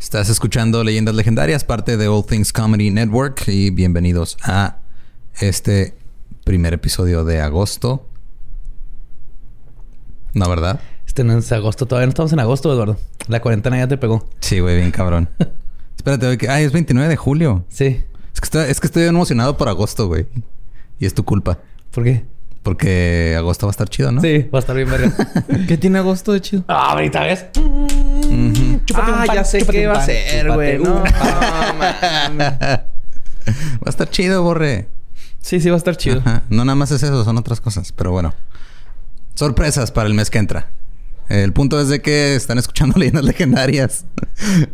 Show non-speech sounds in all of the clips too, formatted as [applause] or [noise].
Estás escuchando Leyendas Legendarias, parte de All Things Comedy Network y bienvenidos a este primer episodio de agosto. ¿No, verdad? Este no es agosto, todavía no estamos en agosto, Eduardo. La cuarentena ya te pegó. Sí, güey, bien cabrón. [laughs] Espérate, güey, que... Ay, es 29 de julio. Sí. Es que, estoy, es que estoy emocionado por agosto, güey. Y es tu culpa. ¿Por qué? Porque agosto va a estar chido, ¿no? Sí, va a estar bien verga. [laughs] ¿Qué tiene agosto de chido? ah, ahorita ves. Chúpate Ah, un pan, ya sé qué va a ser, güey. No, pan. [laughs] Va a estar chido, borre. Sí, sí, va a estar chido. Ajá. No nada más es eso, son otras cosas. Pero bueno. Sorpresas para el mes que entra. El punto es de que están escuchando [laughs] leyendas legendarias.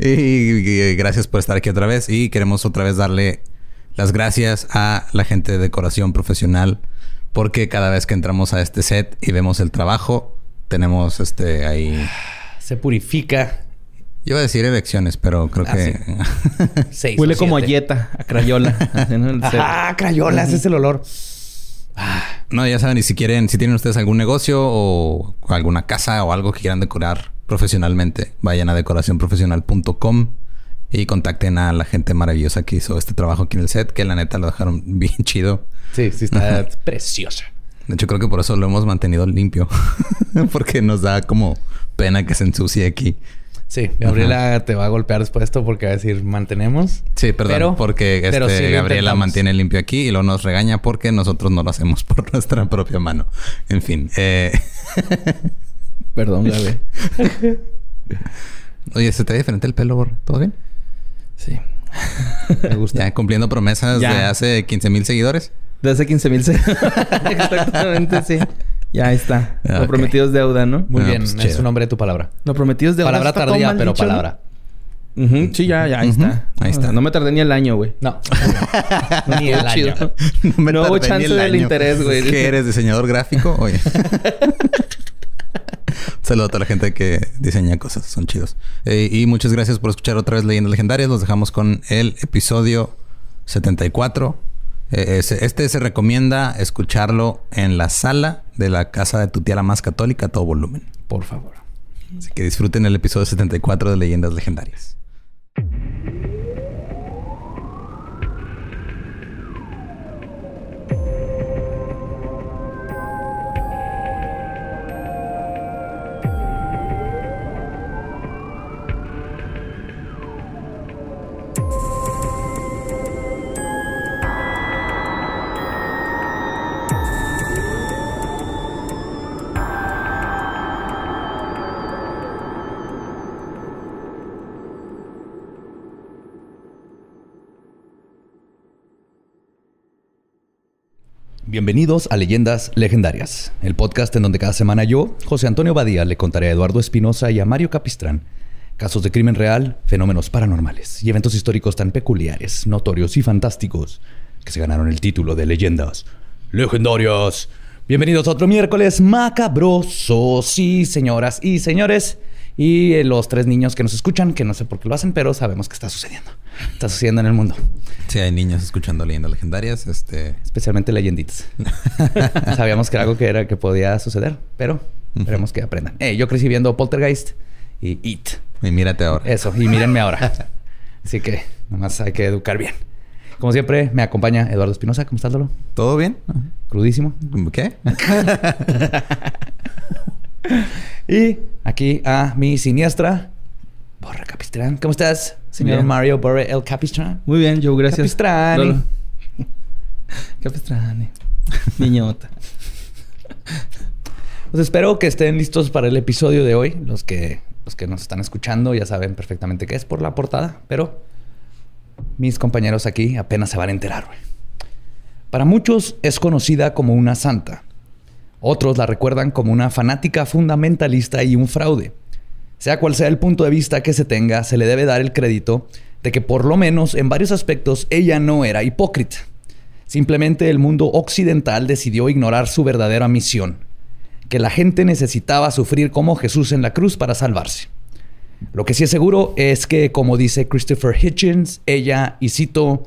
y, y gracias por estar aquí otra vez. Y queremos otra vez darle las gracias a la gente de decoración profesional. Porque cada vez que entramos a este set y vemos el trabajo, tenemos este ahí. Se purifica. Yo iba a decir elecciones, pero creo Ah, que. [laughs] Seis Huele como a. Jetta, a Crayola. [laughs] Ah, crayolas, es el olor. No, ya saben, y si quieren, si tienen ustedes algún negocio o alguna casa o algo que quieran decorar profesionalmente, vayan a decoracionprofesional.com y contacten a la gente maravillosa que hizo este trabajo aquí en el set, que la neta lo dejaron [laughs] bien chido. Sí, sí, está preciosa. De hecho, creo que por eso lo hemos mantenido limpio, [laughs] porque nos da como pena que se ensucie aquí. Sí, Gabriela te va a golpear después de esto porque va a decir mantenemos. Sí, perdón, Pero- porque este, pero sí lo Gabriela mantiene limpio aquí y luego nos regaña porque nosotros no lo hacemos [laughs] por nuestra propia mano. En fin, eh, Perdón, Gabe. oye, ¿se te ve diferente el pelo? ¿Todo bien? Sí. [laughs] Me gusta. Ya cumpliendo promesas Ya. de hace 15 mil seguidores. De hace 15 mil. [laughs] [laughs] Exactamente, sí. Ya está. Ah, Lo ok. prometido es deuda, ¿no? Muy Ah, bien, pues, es un nombre de tu palabra. Lo prometido es deuda. Palabra tardía, pero dicho, ¿no? palabra. Sí, ya, ya, ahí está. ahí está. No me tardé ni el año, güey. No. Ni el Chido. año. me No hubo chance el del interés, güey. ¿Es que eres diseñador gráfico? Oye. Saludos a toda la gente que diseña cosas. Son chidos. Eh, y muchas gracias por escuchar otra vez Leyendas Legendarias. Los dejamos con el episodio 74. Eh, este se recomienda escucharlo en la sala de la casa de tu tía la más católica todo volumen. Por favor. Así que disfruten el episodio 74 de Leyendas Legendarias. Bienvenidos a Leyendas Legendarias, el podcast en donde cada semana yo, José Antonio Badía, le contaré a Eduardo Espinosa y a Mario Capistrán casos de crimen real, fenómenos paranormales y eventos históricos tan peculiares, notorios y fantásticos que se ganaron el título de Leyendas Legendarias. Bienvenidos a otro miércoles macabroso, sí, señoras y señores. Y eh, los tres niños que nos escuchan, que no sé por qué lo hacen, pero sabemos que está sucediendo. Está sucediendo en el mundo. Si hay niños escuchando Leyendas Legendarias, este... Especialmente leyenditas. [laughs] Sabíamos que era algo que, era, que podía suceder, pero esperemos que aprendan. Eh, yo crecí viendo Poltergeist y It. Y mírate ahora. Eso, y mírenme ahora. [laughs] Así que nomás hay que educar bien. Como siempre, me acompaña Eduardo Espinosa. ¿Cómo estás, Lolo? ¿Todo bien? Crudísimo. ¿Qué? [laughs] Y aquí a mi siniestra, Borre Capistrán. ¿Cómo estás, señor Bien. Mario Borre El Capistrán? Muy bien, Joe, gracias. Capistrani. Lolo. [laughs] Capistrani. [laughs] Niñota. [laughs] Pues espero que estén listos para el episodio de hoy. Los que, los que nos están escuchando ya saben perfectamente qué es por la portada, pero mis compañeros aquí apenas se van a enterar. güey. Para muchos es conocida como una santa. Otros la recuerdan como una fanática fundamentalista y un fraude. Sea cual sea el punto de vista que se tenga, se le debe dar el crédito de que por lo menos en varios aspectos ella no era hipócrita. Simplemente el mundo occidental decidió ignorar su verdadera misión, que la gente necesitaba sufrir como Jesús en la cruz para salvarse. Lo que sí es seguro es que, como dice Christopher Hitchens, ella, y cito,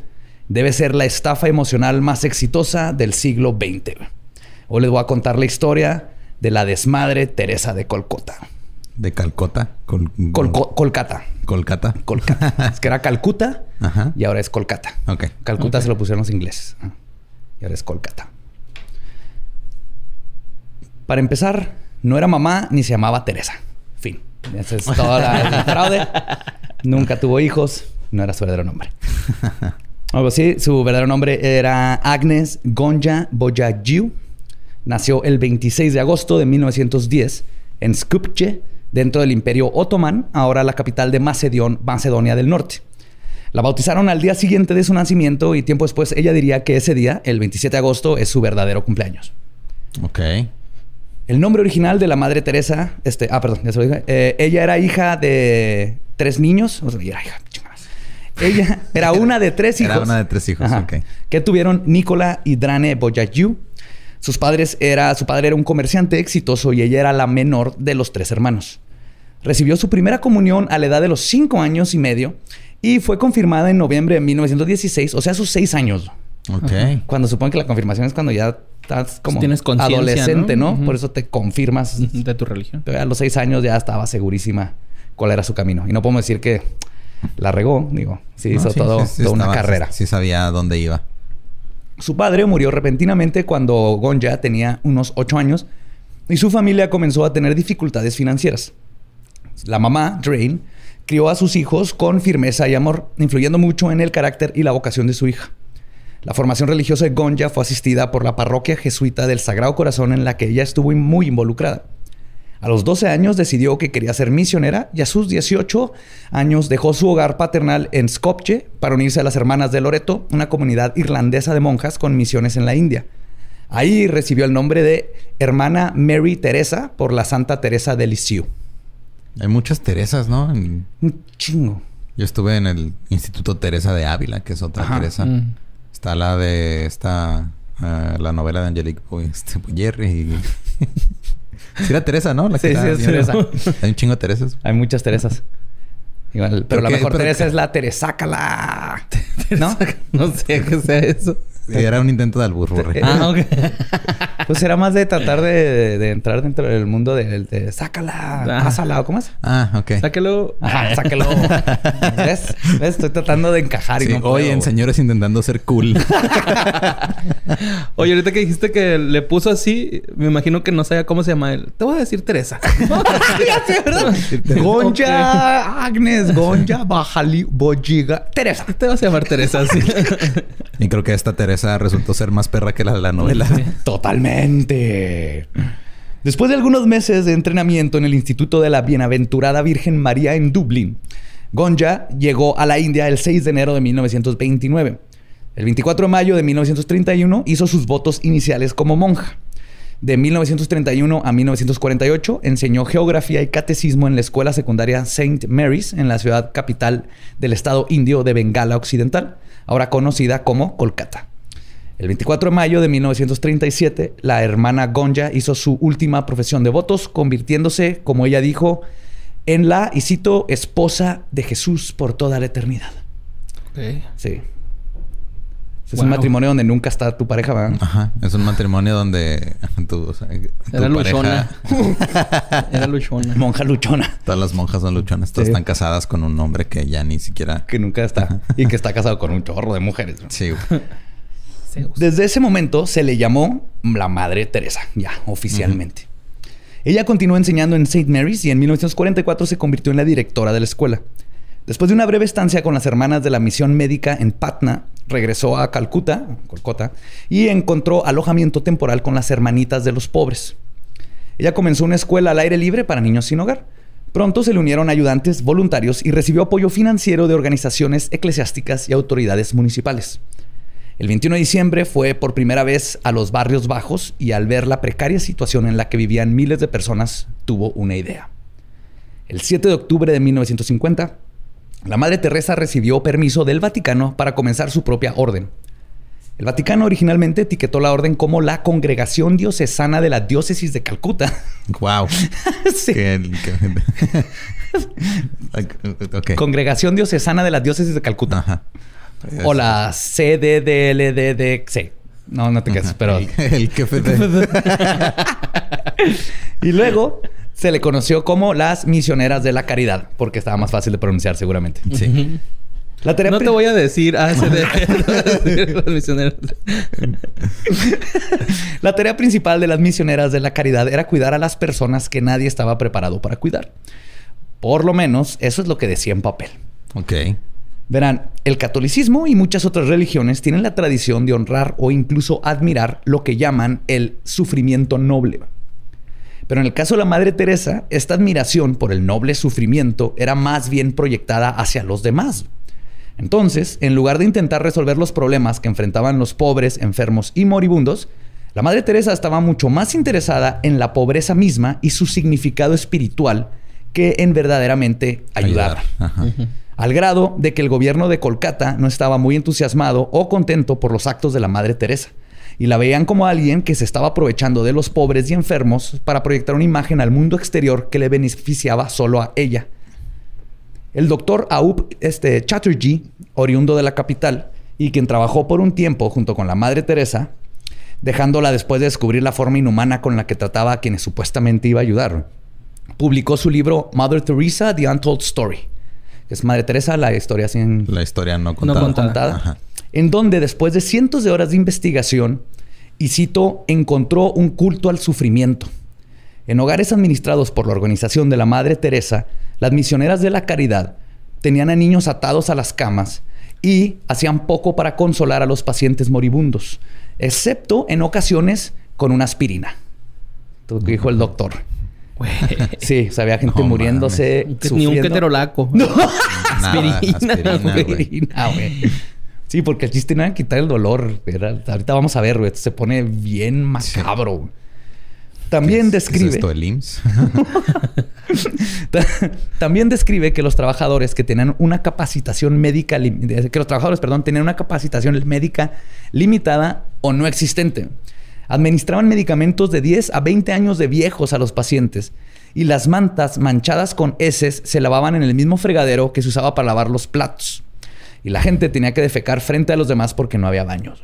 debe ser la estafa emocional más exitosa del siglo XX. Hoy les voy a contar la historia de la desmadre Teresa de Colcota. De Calcota. Col- Colco- Colcata. Kolkata. [laughs] es que era Calcuta Ajá. y ahora es Kolkata. Ok. Calcuta se lo pusieron los ingleses. Y ahora es Kolkata. Para empezar, no era mamá ni se llamaba Teresa. Fin. Ese es todo la- el [laughs] fraude. Nunca tuvo hijos. No era su verdadero nombre. [laughs] Algo así. Su verdadero nombre era Agnes Gonja Boyagiu. Nació el 26 de agosto de 1910 en Skopje, dentro del Imperio Otomán, ahora la capital de Macedón- Macedonia del Norte. La bautizaron al día siguiente de su nacimiento y tiempo después ella diría que ese día, el 27 de agosto, es su verdadero cumpleaños. Ok. El nombre original de la madre Teresa, este, ah, perdón, ya se lo dije. Eh, ella era hija de tres niños. O sea, era hija, chingadas. Ella era [laughs] una de tres hijos. Era una de tres hijos, ok. Que tuvieron Nicola y Drane Boyagiu. Sus padres era, su padre era un comerciante exitoso y ella era la menor de los tres hermanos. Recibió su primera comunión a la edad de los cinco años y medio y fue confirmada en noviembre de 1916, o sea, a sus seis años. Ok. Cuando supongo que la confirmación es cuando ya estás como Tienes adolescente, ¿no? Por eso te confirmas. De tu religión. A los seis años ya estaba segurísima cuál era su camino. Y no podemos decir que la regó, digo. Sí, No, hizo todo, sí, sí toda una estaba- carrera. Sí, sí sabía dónde iba. Su padre murió repentinamente cuando Gonja tenía unos ocho años y su familia comenzó a tener dificultades financieras. La mamá, Drain, crió a sus hijos con firmeza y amor, influyendo mucho en el carácter y la vocación de su hija. La formación religiosa de Gonja fue asistida por la parroquia jesuita del Sagrado Corazón en la que ella estuvo muy involucrada. A los 12 años decidió que quería ser misionera y a sus 18 años dejó su hogar paternal en Skopje para unirse a las Hermanas de Loreto, una comunidad irlandesa de monjas con misiones en la India. Ahí recibió el nombre de Hermana Mary Teresa por la Santa Teresa de Lisieux. Hay muchas Teresas, ¿no? En- Un chingo. Yo estuve en el Instituto Teresa de Ávila, que es otra Ajá. Teresa. Mm. Está la de esta... ah, la novela de Angelique Boy, este, Jerry y... [laughs] sí era Teresa, ¿no? La que Sí, era sí, es bien- Teresa. Hay un chingo de Teresas. Hay muchas Teresas. Igual, pero, Pero la mejor Teresa es la Teresácala. [laughs] ¿No? [laughs] No sé qué sea eso. Era un intento de alburburre. Ah, ok. [laughs] Pues era más de tratar de, de entrar dentro del mundo de, de sácala, Ah. pásala, ¿o cómo es? Ah, ok. Sáquelo. Ajá, sáquelo. [laughs] ¿Ves? ¿Ves? Estoy tratando de encajar y no puedo. hoy en güey. señores intentando ser cool. [laughs] Oye, ahorita que dijiste que le puso así, me imagino que no sabía cómo se llama él. Te voy a decir Teresa. Gonja, Agnes, Gonja, Bajali, Bojiga, Teresa. Te vas a llamar Teresa, sí. y creo que esta Teresa resultó ser más perra que la de la novela. [laughs] Totalmente. Después de algunos meses de entrenamiento en el Instituto de la Bienaventurada Virgen María en Dublín, Gonja llegó a la India el 6 de enero de 1929. El 24 de mayo de 1931 hizo sus votos iniciales como monja. De 1931 a 1948 enseñó geografía y catecismo en la escuela secundaria St. Mary's en la ciudad capital del estado indio de Bengala Occidental, ahora conocida como Kolkata. El 24 de mayo de 1937, la hermana Gonja hizo su última profesión de votos, convirtiéndose, como ella dijo, en la, y cito, esposa de Jesús por toda la eternidad. Ok. Sí. Es Wow. un matrimonio donde nunca está tu pareja, ¿verdad? Ajá. Es un matrimonio donde tu, o sea, tu Era pareja... luchona. [laughs] Era luchona. Monja luchona. Todas las monjas son luchonas. Todas Sí. están casadas con un hombre que ya ni siquiera... Que nunca está. Y que está casado con un chorro de mujeres. ¿no? Sí. [laughs] Desde ese momento se le llamó la Madre Teresa, ya oficialmente. Ella continuó enseñando en St. Mary's y en 1944 se convirtió en la directora de la escuela. Después de una breve estancia con las hermanas de la misión médica en Patna, regresó a Calcuta, y encontró alojamiento temporal con las hermanitas de los pobres. Ella comenzó una escuela al aire libre para niños sin hogar. Pronto se le unieron ayudantes voluntarios y recibió apoyo financiero de organizaciones eclesiásticas y autoridades municipales. El 21 de diciembre fue por primera vez a los barrios bajos y al ver la precaria situación en la que vivían miles de personas, tuvo una idea. El 7 de octubre de 1950, la Madre Teresa recibió permiso del Vaticano para comenzar su propia orden. El Vaticano originalmente etiquetó la orden como la Congregación Diocesana de la Diócesis de Calcuta. wow. [laughs] Sí. Que- que- [laughs] ok. Congregación Diocesana de la Diócesis de Calcuta. Ajá. O la CDDLDDC. No, no te quedes, pero... El, el jefe de... [laughs] Y luego se le conoció como las misioneras de la caridad, porque estaba más fácil de pronunciar seguramente. Sí. La tarea No te voy a decir los [laughs] [laughs] misioneros. La tarea principal de las misioneras de la caridad era cuidar a las personas que nadie estaba preparado para cuidar. Por lo menos eso es lo que decía en papel. Ok. Verán, el catolicismo y muchas otras religiones tienen la tradición de honrar o incluso admirar lo que llaman el sufrimiento noble. Pero en el caso de la Madre Teresa, esta admiración por el noble sufrimiento era más bien proyectada hacia los demás. Entonces, en lugar de intentar resolver los problemas que enfrentaban los pobres, enfermos y moribundos, la Madre Teresa estaba mucho más interesada en la pobreza misma y su significado espiritual que en verdaderamente ayudar. Ajá. Al grado de que el gobierno de Kolkata no estaba muy entusiasmado o contento por los actos de la Madre Teresa. Y la veían como alguien que se estaba aprovechando de los pobres y enfermos para proyectar una imagen al mundo exterior que le beneficiaba solo a ella. El doctor Aup este, Chatterjee, oriundo de la capital, y quien trabajó por un tiempo junto con la Madre Teresa, dejándola después de descubrir la forma inhumana con la que trataba a quienes supuestamente iba a ayudar, publicó su libro Mother Teresa, The Untold Story. Es Madre Teresa, la historia sin La historia no contada. contada. contada, Ajá. en donde después de cientos de horas de investigación, Isito encontró un culto al sufrimiento. En hogares administrados por la organización de la Madre Teresa, las misioneras de la caridad tenían a niños atados a las camas y hacían poco para consolar a los pacientes moribundos, excepto en ocasiones con una aspirina. Que dijo el doctor. Güey. Sí, o sea, había gente No muriéndose. Ni un keterolaco. Nada, Aspirina, aspirina, güey. Aspirina, güey. Sí, porque el chiste no era quitar el dolor. Era- ahorita vamos a ver, güey. Se pone bien macabro. También ¿Qué es- qué describe. es esto, el IMSS? [laughs] Ta- También describe que los trabajadores que tenían una capacitación médica, que los trabajadores, perdón, tenían una capacitación médica limitada o no existente. Administraban medicamentos de 10 a 20 años de viejos a los pacientes y las mantas manchadas con heces se lavaban en el mismo fregadero que se usaba para lavar los platos. Y la gente tenía que defecar frente a los demás porque no había baños.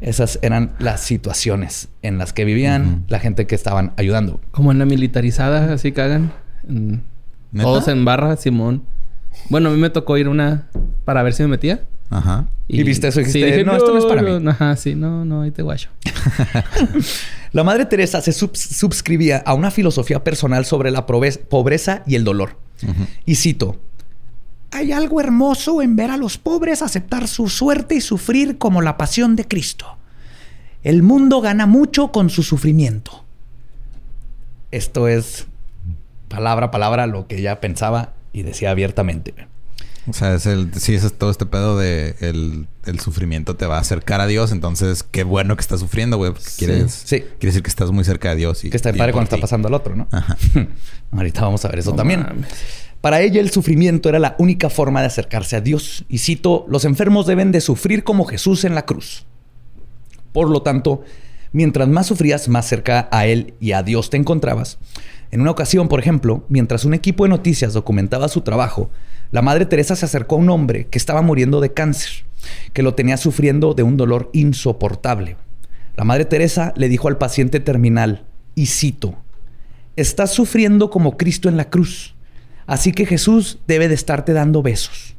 Esas eran las situaciones en las que vivían la gente que estaban ayudando. Como en la militarizada, así cagan. Todos en barra, Simón. Bueno, a mí me tocó ir una para ver si me metía. Ajá. ¿Y viste eso y sí, dije, "No, esto no es para mí"? Ajá, sí, no, no, ahí te guacho. [laughs] La Madre Teresa se subs- subscribía a una filosofía personal sobre la pobreza y el dolor. Y cito, hay algo hermoso en ver a los pobres aceptar su suerte y sufrir como la pasión de Cristo. El mundo gana mucho con su sufrimiento. Esto es palabra a palabra lo que ella pensaba y decía abiertamente. O sea, es el, sí, es todo este pedo de el, el sufrimiento te va a acercar a Dios. Entonces, qué bueno que estás sufriendo, güey. Porque quieres, Sí. quiere decir que estás muy cerca de Dios. Y, Que está y padre cuando está pasando al otro, ¿no? Ajá. [laughs] Ahorita vamos a ver eso No también. mames. Para ella el sufrimiento era la única forma de acercarse a Dios. Y cito, los enfermos deben de sufrir como Jesús en la cruz. Por lo tanto, mientras más sufrías, más cerca a Él y a Dios te encontrabas. En una ocasión, por ejemplo, mientras un equipo de noticias documentaba su trabajo, la Madre Teresa se acercó a un hombre que estaba muriendo de cáncer, que lo tenía sufriendo de un dolor insoportable. La Madre Teresa le dijo al paciente terminal, y cito, Estás sufriendo como Cristo en la cruz. Así que Jesús debe de estarte dando besos.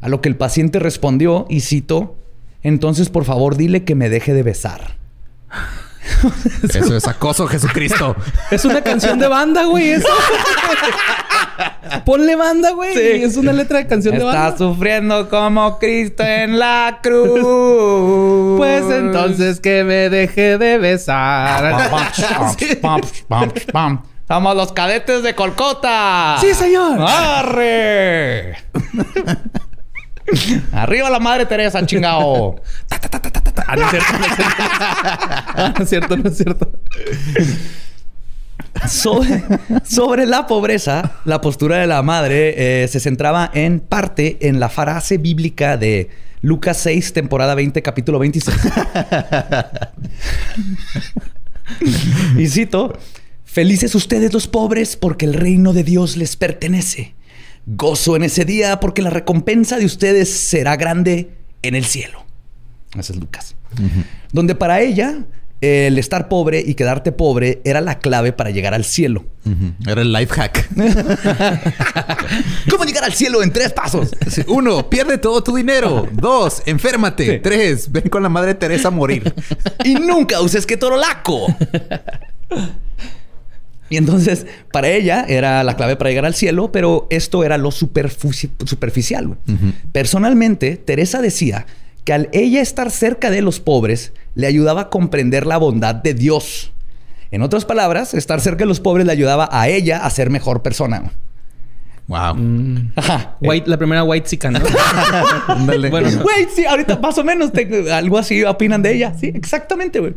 A lo que el paciente respondió y citó, entonces por favor dile que me deje de besar. [laughs] Eso es acoso, Jesucristo. Es una canción de banda, güey. eso. Ponle banda, güey. Sí. Es una letra de canción de Está banda. sufriendo como Cristo en la cruz. Pues entonces que me deje de besar. [laughs] Somos los cadetes de Colcota. Sí, señor. ¡Arre! [laughs] Arriba la madre Teresa, chingao. Ah, no es cierto, no es cierto. Ah, no es cierto, no es cierto. Sobre, sobre la pobreza, la postura de la madre eh, se centraba en parte en la frase bíblica de Lucas 6, temporada 20, capítulo 26. y cito, felices ustedes los pobres porque el reino de Dios les pertenece. Gozo en ese día porque la recompensa de ustedes será grande en el cielo. Ese es Lucas. Donde para ella el estar pobre y quedarte pobre era la clave para llegar al cielo. Era el life hack. [laughs] ¿Cómo llegar al cielo en tres pasos? Uno, pierde todo tu dinero. Dos, enférmate. Tres, ven con la madre Teresa a morir. y nunca uses que laco. Y entonces, para ella era la clave para llegar al cielo, pero esto era lo superficial. Personalmente, Teresa decía que al ella estar cerca de los pobres, le ayudaba a comprender la bondad de Dios. En otras palabras, estar cerca de los pobres le ayudaba a ella a ser mejor persona. Wow. Mm. [laughs] White, la primera white chica, ¿no? [laughs] bueno, [laughs] güey, sí, ahorita más o menos algo así opinan de ella. Sí, exactamente, güey.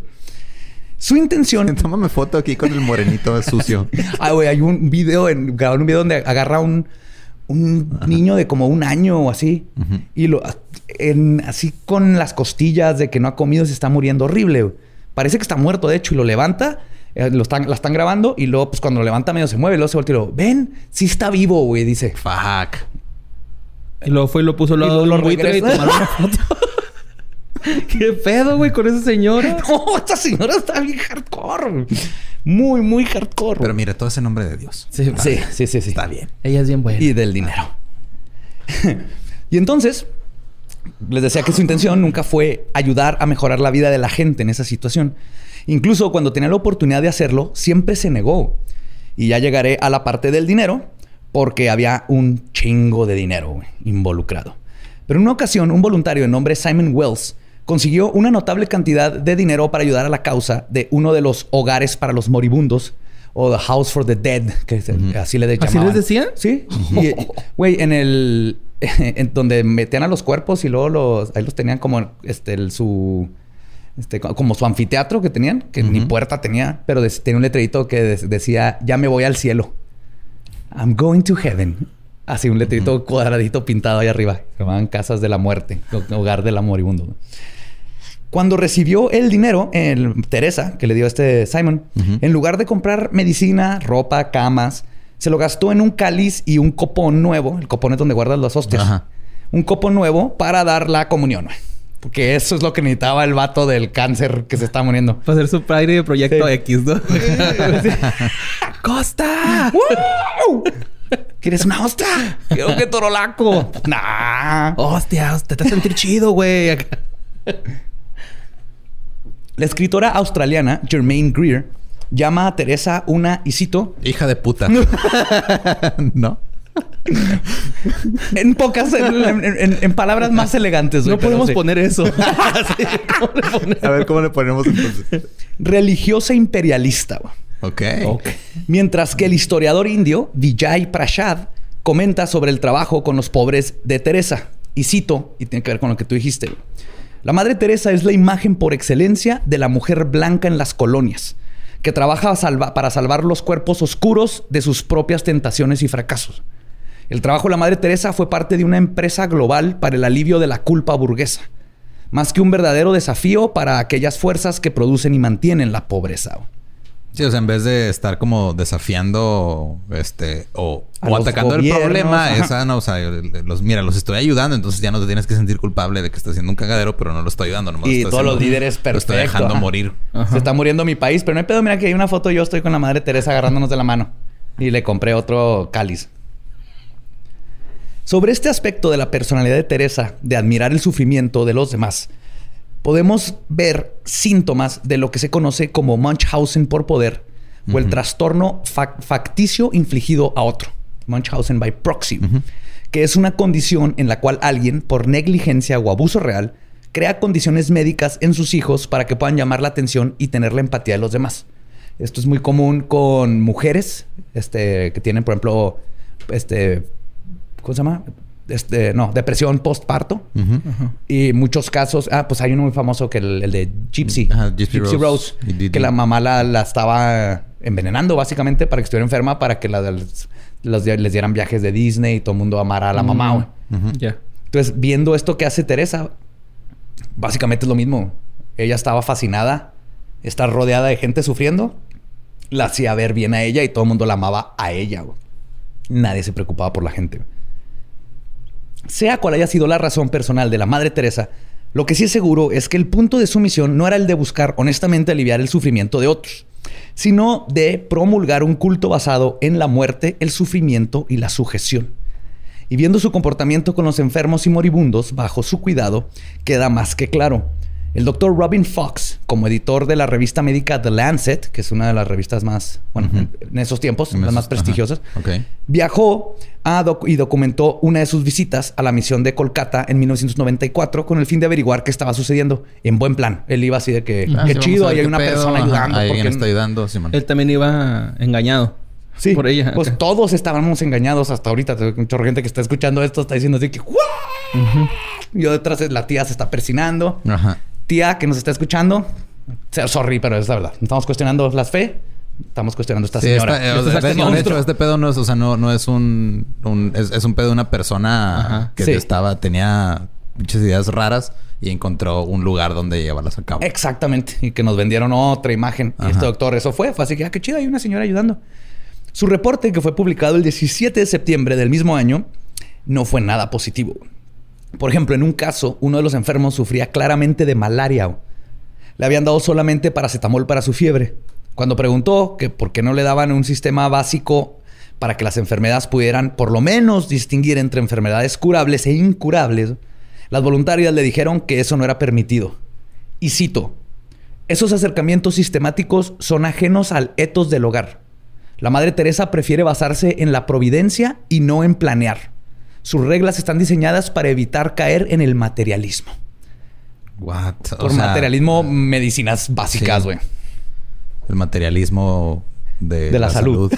Su intención. Tómame foto aquí con el morenito sucio. ah, güey, hay un video, en, grabaron un video donde agarra un, un niño de como un año o así. Y lo en, así con las costillas de que no ha comido, se está muriendo horrible. Parece que está muerto, de hecho, y lo levanta. Eh, lo están, la están grabando y luego, pues cuando lo levanta medio se mueve, luego se voltea y lo ven, sí está vivo, güey, dice. Fuck. Y luego fue y lo puso al lado de y tomaron una foto. [laughs] [laughs] ¿Qué pedo, güey, con esa señora? [laughs] No, esta señora está bien hardcore. Muy, muy hardcore. Pero mire, todo ese nombre de Dios. Sí, sí, sí, sí, Está bien. Ella es bien buena. Y del dinero. [laughs] y entonces, les decía que su intención nunca fue ayudar a mejorar la vida de la gente en esa situación. Incluso cuando tenía la oportunidad de hacerlo, siempre se negó. Y ya llegaré a la parte del dinero, porque había un chingo de dinero involucrado. Pero en una ocasión, un voluntario de nombre Simon Wells consiguió una notable cantidad de dinero para ayudar a la causa de uno de los hogares para los moribundos o The House for the Dead, que así le llamaban. ¿Así les decían? Sí. Güey, en el... [laughs] en donde metían a los cuerpos y luego los... Ahí los tenían como este, su... Este, como su anfiteatro que tenían, que ni puerta tenía, pero tenía un letrerito que decía, ya me voy al cielo. I'm going to heaven. Así un letrito cuadradito pintado ahí arriba. Se llamaban casas de la muerte, hogar del moribundo. Cuando recibió el dinero, el, Teresa, que le dio a este Simon, en lugar de comprar medicina, ropa, camas, se lo gastó en un cáliz y un copón nuevo. El copón es donde guardas las hostias. Un copón nuevo para dar la comunión. Porque eso es lo que necesitaba el vato del cáncer que se está muriendo. Para hacer su padre de Proyecto X, ¿no? [laughs] ¡Costa! ¿Quieres una hostia? Quiero que torolaco. nah. Hostia, te a sentir chido, güey. La escritora australiana Germaine Greer llama a Teresa una, y cito... Hija de puta. [laughs] ¿No? en pocas, en, palabras más elegantes. no podemos poner eso. [laughs] A ver, ¿cómo le ponemos entonces? Religiosa imperialista. Ok. Mientras que el historiador indio Vijay Prashad comenta sobre el trabajo con los pobres de Teresa. Y cito, y tiene que ver con lo que tú dijiste. La Madre Teresa es la imagen por excelencia de la mujer blanca en las colonias, que trabaja para salvar los cuerpos oscuros de sus propias tentaciones y fracasos. El trabajo de la Madre Teresa fue parte de una empresa global para el alivio de la culpa burguesa, más que un verdadero desafío para aquellas fuerzas que producen y mantienen la pobreza. Sí, o sea, en vez de estar como desafiando este o, atacando el problema, esa no, o sea, los mira, los estoy ayudando, entonces ya no te tienes que sentir culpable de que estás haciendo un cagadero, pero no lo estoy ayudando, nomás Y todos los líderes perfectos. Estoy dejando morir. Se está muriendo mi país, pero no hay pedo, mira que hay una foto yo estoy con la madre Teresa agarrándonos de la mano y le compré otro cáliz. Sobre este aspecto de la personalidad de Teresa, de admirar el sufrimiento de los demás, podemos ver síntomas de lo que se conoce como Munchausen por poder o el trastorno facticio infligido a otro, Munchausen by proxy, que es una condición en la cual alguien, por negligencia o abuso real, crea condiciones médicas en sus hijos para que puedan llamar la atención y tener la empatía de los demás. Esto es muy común con mujeres este, que tienen, por ejemplo, este, ¿cómo se llama? Este, no, depresión postparto. Y muchos casos, ah, pues hay uno muy famoso que el, el de Gypsy, Gypsy, Rose, que la mamá la, estaba envenenando básicamente para que estuviera enferma, para que la, les dieran viajes de Disney y todo el mundo amara a la mamá. Entonces, viendo esto que hace Teresa, básicamente es lo mismo. Ella estaba fascinada, está rodeada de gente sufriendo, la hacía ver bien a ella y todo el mundo la amaba a ella. Nadie se preocupaba por la gente. Sea cual haya sido la razón personal de la Madre Teresa, Lo que sí es seguro es que el punto de su misión no era el de buscar honestamente aliviar el sufrimiento de otros, sino de promulgar un culto basado en la muerte, el sufrimiento y la sujeción. Y viendo su comportamiento con los enfermos y moribundos bajo su cuidado, queda más que claro. El doctor Robin Fox, como editor de la revista médica The Lancet, que es una de las revistas más, bueno, en esos tiempos, las más prestigiosas, viajó y documentó una de sus visitas a la misión de Kolkata en 1994 con el fin de averiguar qué estaba sucediendo en buen plan. Él iba así de que, ah, qué chido, ahí hay una persona ayudando. Ahí alguien está ayudando, Él también iba engañado. Sí, por ella. Pues todos estábamos engañados hasta ahorita. Mucha gente que está escuchando esto está diciendo así que Yo detrás de la tía se está persinando. Ajá. Tía que nos está escuchando, sorry, pero es la verdad. Estamos cuestionando la fe. Estamos cuestionando esta señora. de hecho, este pedo no es, o sea, no, no es un, es, un pedo de una persona que estaba, tenía muchas ideas raras y encontró un lugar donde llevarlas a cabo. Exactamente. Y que nos vendieron otra imagen. Y este doctor, eso fue. Fue así que, ah, qué chido, hay una señora ayudando. Su reporte, que fue publicado el 17 de septiembre del mismo año, no fue nada positivo. Por ejemplo, en un caso, uno de los enfermos sufría claramente de malaria. Le habían dado solamente paracetamol para su fiebre. Cuando preguntó que por qué no le daban un sistema básico para que las enfermedades pudieran por lo menos distinguir entre enfermedades curables e incurables, las voluntarias le dijeron que eso no era permitido. Y cito, esos acercamientos sistemáticos son ajenos al etos del hogar. La Madre Teresa prefiere basarse en la providencia y no en planear. Sus reglas están diseñadas para evitar caer en el materialismo. What? Por materialismo, medicinas básicas, güey. El materialismo de, la, salud.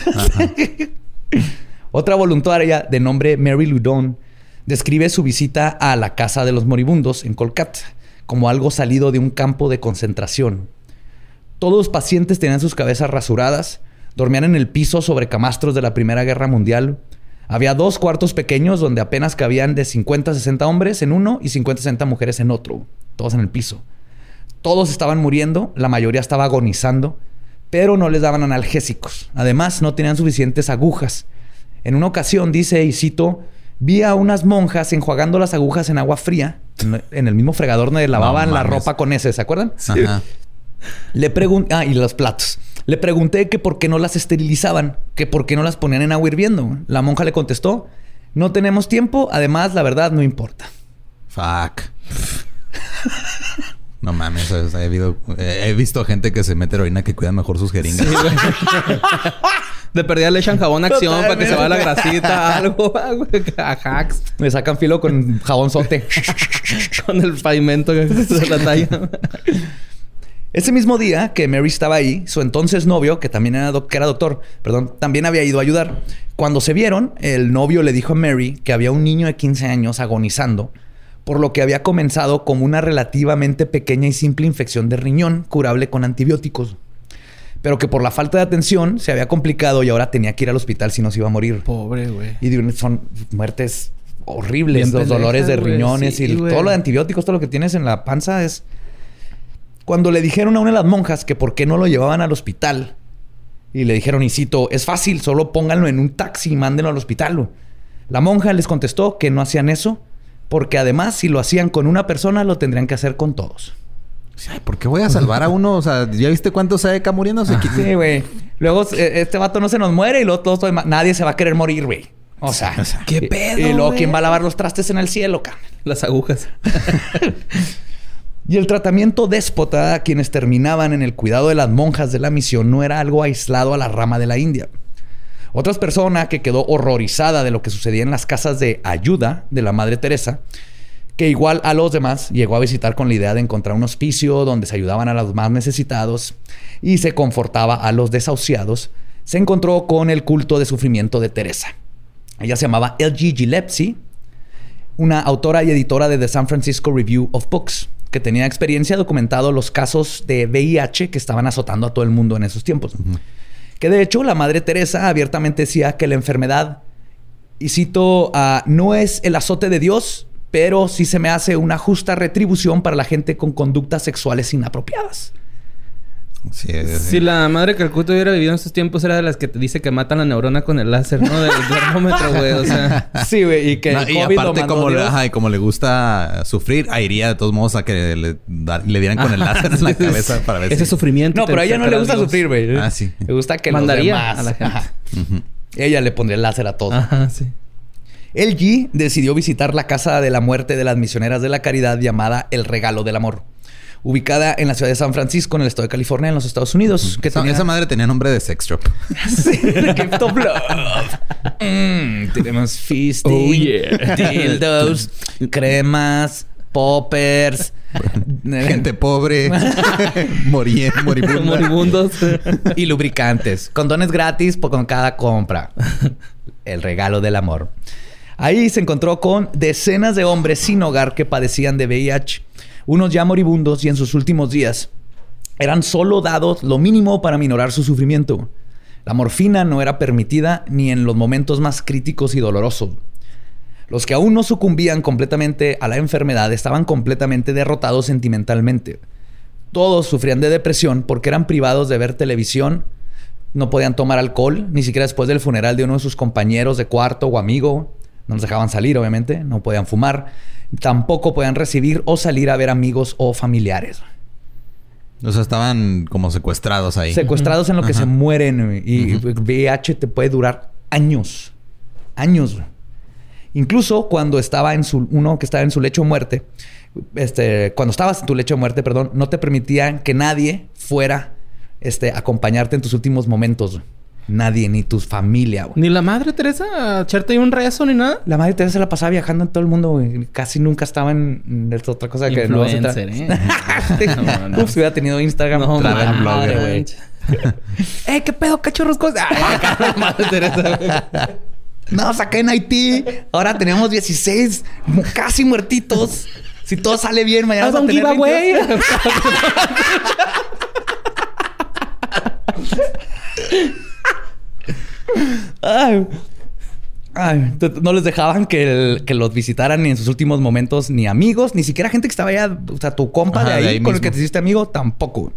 [laughs] Otra voluntaria de nombre Mary Ludon describe su visita a la casa de los moribundos en Kolkata como algo salido de un campo de concentración. Todos los pacientes tenían sus cabezas rasuradas, Dormían en el piso sobre camastros de la Primera Guerra Mundial. Había dos cuartos pequeños donde apenas cabían de 50 a 60 hombres en uno y 50 a 60 mujeres en otro. Todos en el piso. Todos estaban muriendo, la mayoría estaba agonizando, pero no les daban analgésicos. Además, no tenían suficientes agujas. En una ocasión, dice, y cito, vi a unas monjas enjuagando las agujas en agua fría, en el mismo fregador donde lavaban la ropa con ese, ¿se acuerdan? Le pregunté, ah, y los platos. Le pregunté que por qué no las esterilizaban, que por qué no las ponían en agua hirviendo. La monja le contestó, no tenemos tiempo, además la verdad no importa. Fuck. No mames, he, visto gente que se mete heroína que cuida mejor sus jeringas. De perdida le echan jabón acción para que se vaya la grasita, algo, a hacks. Me sacan filo con jabón sote. [laughs] con el pavimento que se la talla. Ese mismo día que Mary estaba ahí, su entonces novio, que también era, que era doctor, perdón, también había ido a ayudar. Cuando se vieron, el novio le dijo a Mary que había un niño de 15 años agonizando, por lo que había comenzado como una relativamente pequeña y simple infección de riñón curable con antibióticos. Pero que por la falta de atención se había complicado y ahora tenía que ir al hospital si no se iba a morir. Pobre, güey. Y son muertes horribles, los dolores de riñones y todo lo de antibióticos, todo lo que tienes en la panza es cuando le dijeron a una de las monjas que por qué no lo llevaban al hospital, y le dijeron, y cito, es fácil, solo pónganlo en un taxi y mándenlo al hospital. La monja les contestó que no hacían eso, porque además si lo hacían con una persona, lo tendrían que hacer con todos. Ay, ¿por qué voy a salvar a uno? O sea, ¿ya viste cuántos hay acá muriéndose? Sí, güey. Luego eh, este vato no se nos muere y luego todos, nadie se va a querer morir, güey. O sea, ¿qué pedo? Y luego, ¿quién va a lavar los trastes en el cielo, cabrón? Las agujas. [laughs] Y el tratamiento déspota a quienes terminaban en el cuidado de las monjas de la misión no era algo aislado a la rama de la India. Otra persona que quedó horrorizada de lo que sucedía en las casas de ayuda de la Madre Teresa, que igual a los demás llegó a visitar con la idea de encontrar un hospicio donde se ayudaban a los más necesitados y se confortaba a los desahuciados, se encontró con el culto de sufrimiento de Teresa. Ella se llamaba L.G. Gillespie, una autora y editora de The San Francisco Review of Books que tenía experiencia documentado los casos de VIH que estaban azotando a todo el mundo en esos tiempos. Que de hecho la Madre Teresa abiertamente decía que la enfermedad, y cito, ah, no es el azote de Dios, pero sí se me hace una justa retribución para la gente con conductas sexuales inapropiadas. Sí, sí. Si la madre Calcuta hubiera vivido en esos tiempos, era de las que te dice que matan la neurona con el láser, ¿no? Del [laughs] termómetro, güey. O sea, Sí, güey. Y que No, el y COVID lo aparte, mandó como le, ajá, y como le gusta sufrir, iría de todos modos a que le, da- le dieran con el láser en la [laughs] cabeza para ver ese si... sufrimiento. No, pero a ella no le gusta Dios. sufrir, güey. Ah, sí. Le gusta que Mandaría los demás... a la gente. Ajá. Ella le pondría el láser a todos. Ajá, sí. El G decidió visitar la casa de la muerte de las misioneras de la caridad llamada El Regalo del Amor, ubicada en la ciudad de San Francisco, en el estado de California, en los Estados Unidos. Que Esa, tenía- esa madre tenía nombre de sex shop. [laughs] Sí, Love. [laughs] Mm, tenemos fisting, Oh, yeah. dildos, [laughs] cremas, poppers, Gente pobre, moribunda. Moribundos. y lubricantes. Condones gratis por con cada compra. El regalo del amor. Ahí se encontró con decenas de hombres sin hogar que padecían de VIH, unos ya moribundos y en sus últimos días eran solo dados lo mínimo para minorar su sufrimiento. La morfina no era permitida ni en los momentos más críticos y dolorosos. Los que aún no sucumbían completamente a la enfermedad estaban completamente derrotados sentimentalmente. Todos sufrían de depresión porque eran privados de ver televisión, no podían tomar alcohol, ni siquiera después del funeral de uno de sus compañeros de cuarto o amigo. No los dejaban salir, obviamente, no podían fumar. Tampoco podían recibir o salir a ver amigos o familiares. O sea, estaban como secuestrados ahí. Secuestrados en lo que se mueren. Y VIH te puede durar años. Años. Incluso cuando estaba en su... Uno que estaba en su lecho de muerte. Este... Cuando estabas en tu lecho de muerte, perdón. No te permitían que nadie fuera... Este... acompañarte en tus últimos momentos. Nadie. Ni tu familia, güey. Ni la madre Teresa echarte un rezo ni nada. La madre Teresa se la pasaba viajando en todo el mundo, güey. Casi nunca estaba en... otra cosa que no. Influencer, ¿eh? [laughs] No, no. Uf, si hubiera tenido Instagram. No, man, blogger, güey. [laughs] ¡Eh, qué pedo, cachorros! [laughs] Ay, Madre Teresa. No, saqué en Haití. Ahora tenemos 16 mu- casi muertitos. Si todo sale bien, mañana vamos a tener giveaway. 22. Ay. Ay, t- no les dejaban que, el- que los visitaran ni en sus últimos momentos, ni amigos, ni siquiera gente que estaba allá, o sea, tu compa Ajá, de ahí, de ahí con el que te hiciste amigo, tampoco.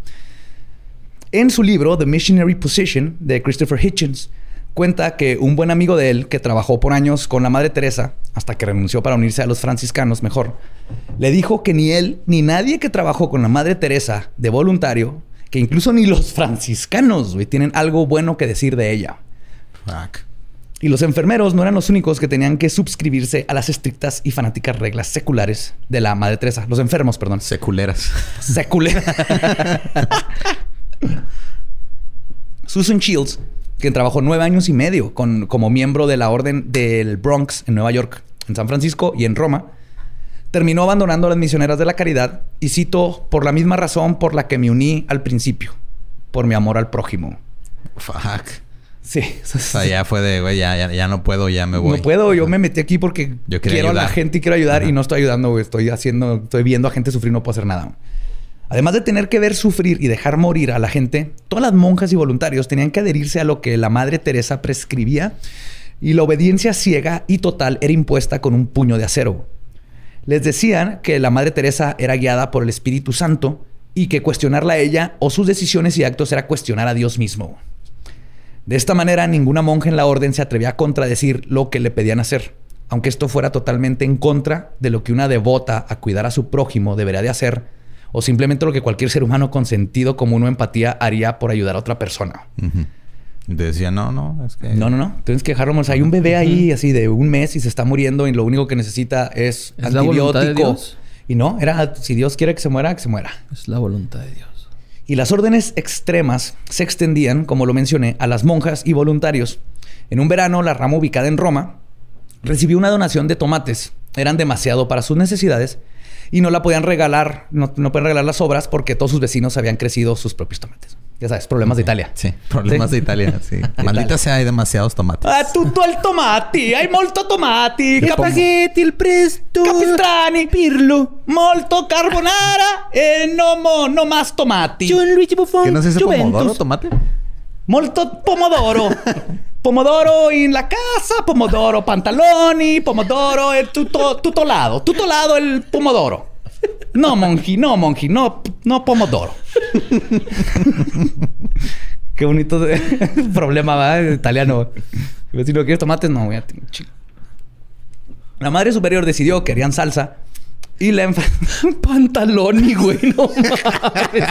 En su libro, The Missionary Position, de Christopher Hitchens, cuenta que un buen amigo de él, que trabajó por años con la Madre Teresa, hasta que renunció para unirse a los franciscanos mejor, le dijo que ni él ni nadie que trabajó con la Madre Teresa de voluntario, que incluso ni los [laughs] franciscanos güey, tienen algo bueno que decir de ella. Fuck. Y los enfermeros no eran los únicos que tenían que suscribirse a las estrictas y fanáticas reglas seculares de la Madre Teresa. Los enfermos, perdón. Seculeras. Secular. [laughs] Susan Shields, quien trabajó nueve años y medio con, como miembro de la Orden del Bronx en Nueva York, en San Francisco y en Roma, terminó abandonando a las misioneras de la caridad y cito por la misma razón por la que me uní al principio, por mi amor al prójimo. Fuck. Sí, O sea, ya fue de, güey, ya, ya, ya no puedo, ya me voy. No puedo, yo me metí aquí porque Yo quiero a la gente y quiero ayudar y no estoy ayudando, güey. Estoy haciendo, estoy viendo a gente sufrir, no puedo hacer nada. Además de tener que ver sufrir y dejar morir a la gente, todas las monjas y voluntarios tenían que adherirse a lo que la Madre Teresa prescribía y la obediencia ciega y total era impuesta con un puño de acero. Les decían que la Madre Teresa era guiada por el Espíritu Santo y que cuestionarla a ella o sus decisiones y actos era cuestionar a Dios mismo. De esta manera, ninguna monja en la orden se atrevía a contradecir lo que le pedían hacer, aunque esto fuera totalmente en contra de lo que una devota a cuidar a su prójimo debería de hacer, o simplemente lo que cualquier ser humano con sentido común o empatía haría por ayudar a otra persona. Te decía, no, no, es que... No, no, no. Tienes que dejarlo. o sea, hay un bebé ahí así de un mes y se está muriendo y lo único que necesita es, ¿Es la voluntad de antibiótico. Dios? Y no, era si Dios quiere que se muera, que se muera. Es la voluntad de Dios. Y las órdenes extremas se extendían, como lo mencioné, a las monjas y voluntarios. En un verano, la rama ubicada en Roma recibió una donación de tomates. Eran demasiado para sus necesidades y no la podían regalar, no, no pueden regalar las obras porque todos sus vecinos habían crecido sus propios tomates. Ya sabes, problemas de Italia. Sí, problemas Sí. de Italia, sí. [laughs] Maldita sea, hay demasiados tomates. Ah, tutto il tomati, hai molto tomati, Spaghetti, il presto. capistrani, Pirlo. molto carbonara e no, mo, no más tomati. Gianluigi Buffon. ¿Qué no se dice Juventus. pomodoro, tomate? Molto pomodoro. pomodoro in la casa, pomodoro pantaloni, pomodoro e tutto, tutto lado. Tutto lado il pomodoro. No, monji, no, monji, no, no pomodoro. Qué bonito [laughs] problema, va, italiano. Si no quieres tomates, no, güey. La madre superior decidió que querían salsa y la [laughs] pantalón, güey, no mames,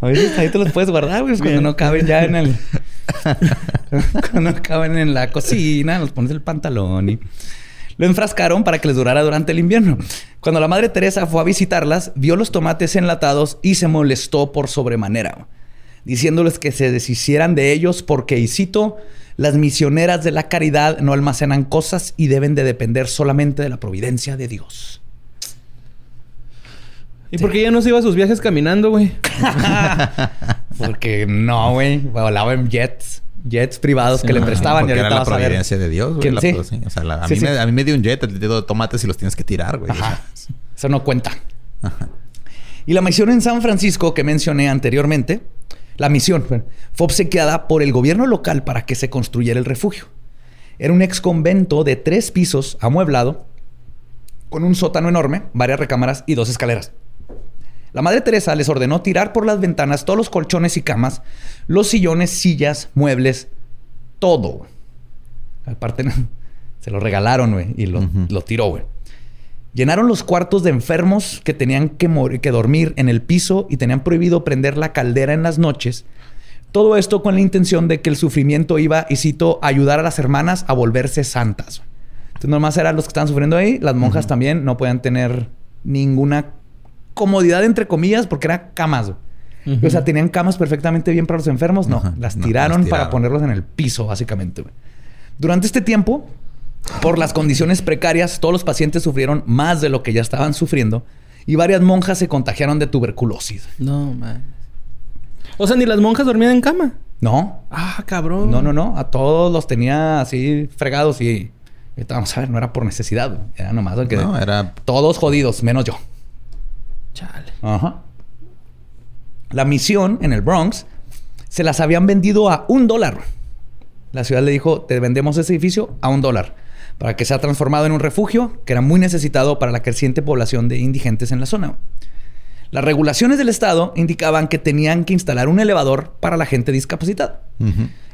A veces ahí te los puedes guardar, güey, cuando no caben ya en el. [laughs] cuando no caben en la cocina, los pones el pantalón y. Lo enfrascaron para que les durara durante el invierno. Cuando la madre Teresa fue a visitarlas, vio los tomates enlatados y se molestó por sobremanera, diciéndoles que se deshicieran de ellos porque, y cito, las misioneras de la caridad no almacenan cosas y deben de depender solamente de la providencia de Dios. ¿Y por qué ella no se iba a sus viajes caminando, güey? [laughs] Porque no, güey. Volaba en jets. Jets privados que le prestaban y era la providencia de Dios, güey. Sí. O sea, a, mí Me, a, mí Me, dio un jet, te dio tomates y los tienes que tirar, güey. Eso no cuenta. Y la misión en San Francisco que mencioné anteriormente, la misión fue obsequiada por el gobierno local para que se construyera el refugio. Era un ex convento de tres pisos amueblado, con un sótano enorme, varias recámaras y dos escaleras. La Madre Teresa les ordenó tirar por las ventanas todos los colchones y camas, los sillones, sillas, muebles, todo. Aparte, [laughs] se lo regalaron, güey, y lo, tiró, güey. Llenaron los cuartos de enfermos que tenían que, que dormir en el piso y tenían prohibido prender la caldera en las noches. Todo esto con la intención de que el sufrimiento iba, y cito, a ayudar a las hermanas a volverse santas. Entonces, nomás eran los que estaban sufriendo ahí. Las monjas también no podían tener ninguna comodidad, entre comillas, porque eran camas. O sea, tenían camas perfectamente bien para los enfermos. No, las, tiraron para ponerlos en el piso, básicamente. Durante este tiempo, por las condiciones precarias, todos los pacientes sufrieron más de lo que ya estaban sufriendo y varias monjas se contagiaron de tuberculosis. No, man. O sea, ni las monjas dormían en cama. No. Ah, cabrón. No, no, no. A todos los tenía así fregados y... Vamos a ver, no era por necesidad. Era nomás que... No, era... Todos jodidos, menos yo. Ajá. La misión en el Bronx se las habían vendido a un dólar. La ciudad le dijo, te vendemos ese edificio a un dólar para que sea transformado en un refugio que era muy necesitado para la creciente población de indigentes en la zona. Las regulaciones del Estado indicaban que tenían que instalar un elevador para la gente discapacitada,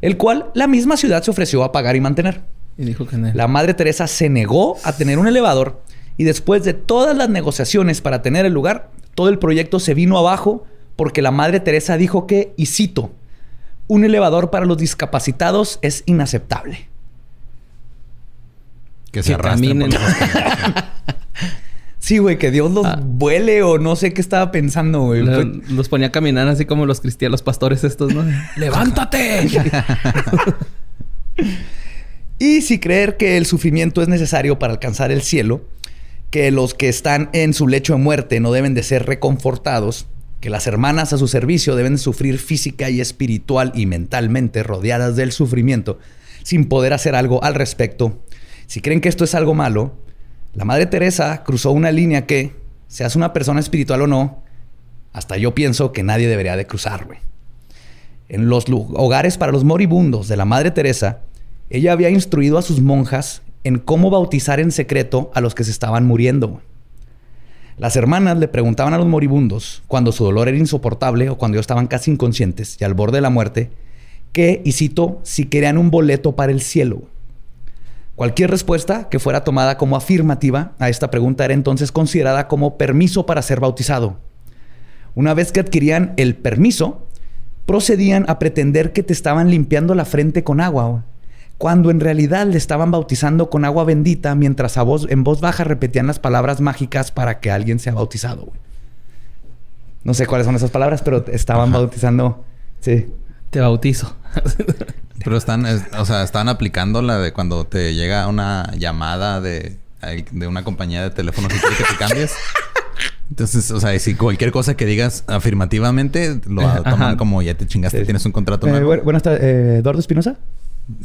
el cual la misma ciudad se ofreció a pagar y mantener. Y dijo que La Madre Teresa se negó a tener un elevador y después de todas las negociaciones para tener el lugar, todo el proyecto se vino abajo porque la Madre Teresa dijo que, y cito, un elevador para los discapacitados es inaceptable. Que se arrastren [laughs] Sí, güey, que Dios los ah. vuele o no sé qué estaba pensando, güey. los ponía a caminar así como los cristianos, los pastores estos, ¿no? [laughs] ¡Levántate! [laughs] y si creer que el sufrimiento es necesario para alcanzar el cielo, que los que están en su lecho de muerte no deben de ser reconfortados, que las hermanas a su servicio deben sufrir física y espiritual y mentalmente rodeadas del sufrimiento sin poder hacer algo al respecto. Si creen que esto es algo malo, la Madre Teresa cruzó una línea que, seas una persona espiritual o no, hasta yo pienso que nadie debería de cruzar, En los hogares para los moribundos de la Madre Teresa, ella había instruido a sus monjas en cómo bautizar en secreto a los que se estaban muriendo. Las hermanas le preguntaban a los moribundos, cuando su dolor era insoportable o cuando ellos estaban casi inconscientes y al borde de la muerte, que, y cito, si querían un boleto para el cielo. Cualquier respuesta que fuera tomada como afirmativa a esta pregunta era entonces considerada como permiso para ser bautizado. Una vez que adquirían el permiso, procedían a pretender que te estaban limpiando la frente con agua cuando en realidad le estaban bautizando con agua bendita mientras a voz, en voz baja repetían las palabras mágicas para que alguien sea bautizado. No sé cuáles son esas palabras, pero estaban bautizando. Sí. Te bautizo. [laughs] pero están, o sea, están aplicando la de cuando te llega una llamada de, de una compañía de teléfono que quiere que te cambies. [laughs] Entonces, o sea, si cualquier cosa que digas afirmativamente, lo toman como ya te chingaste, tienes un contrato eh, nuevo. buenas tardes, eh, Eduardo Espinosa.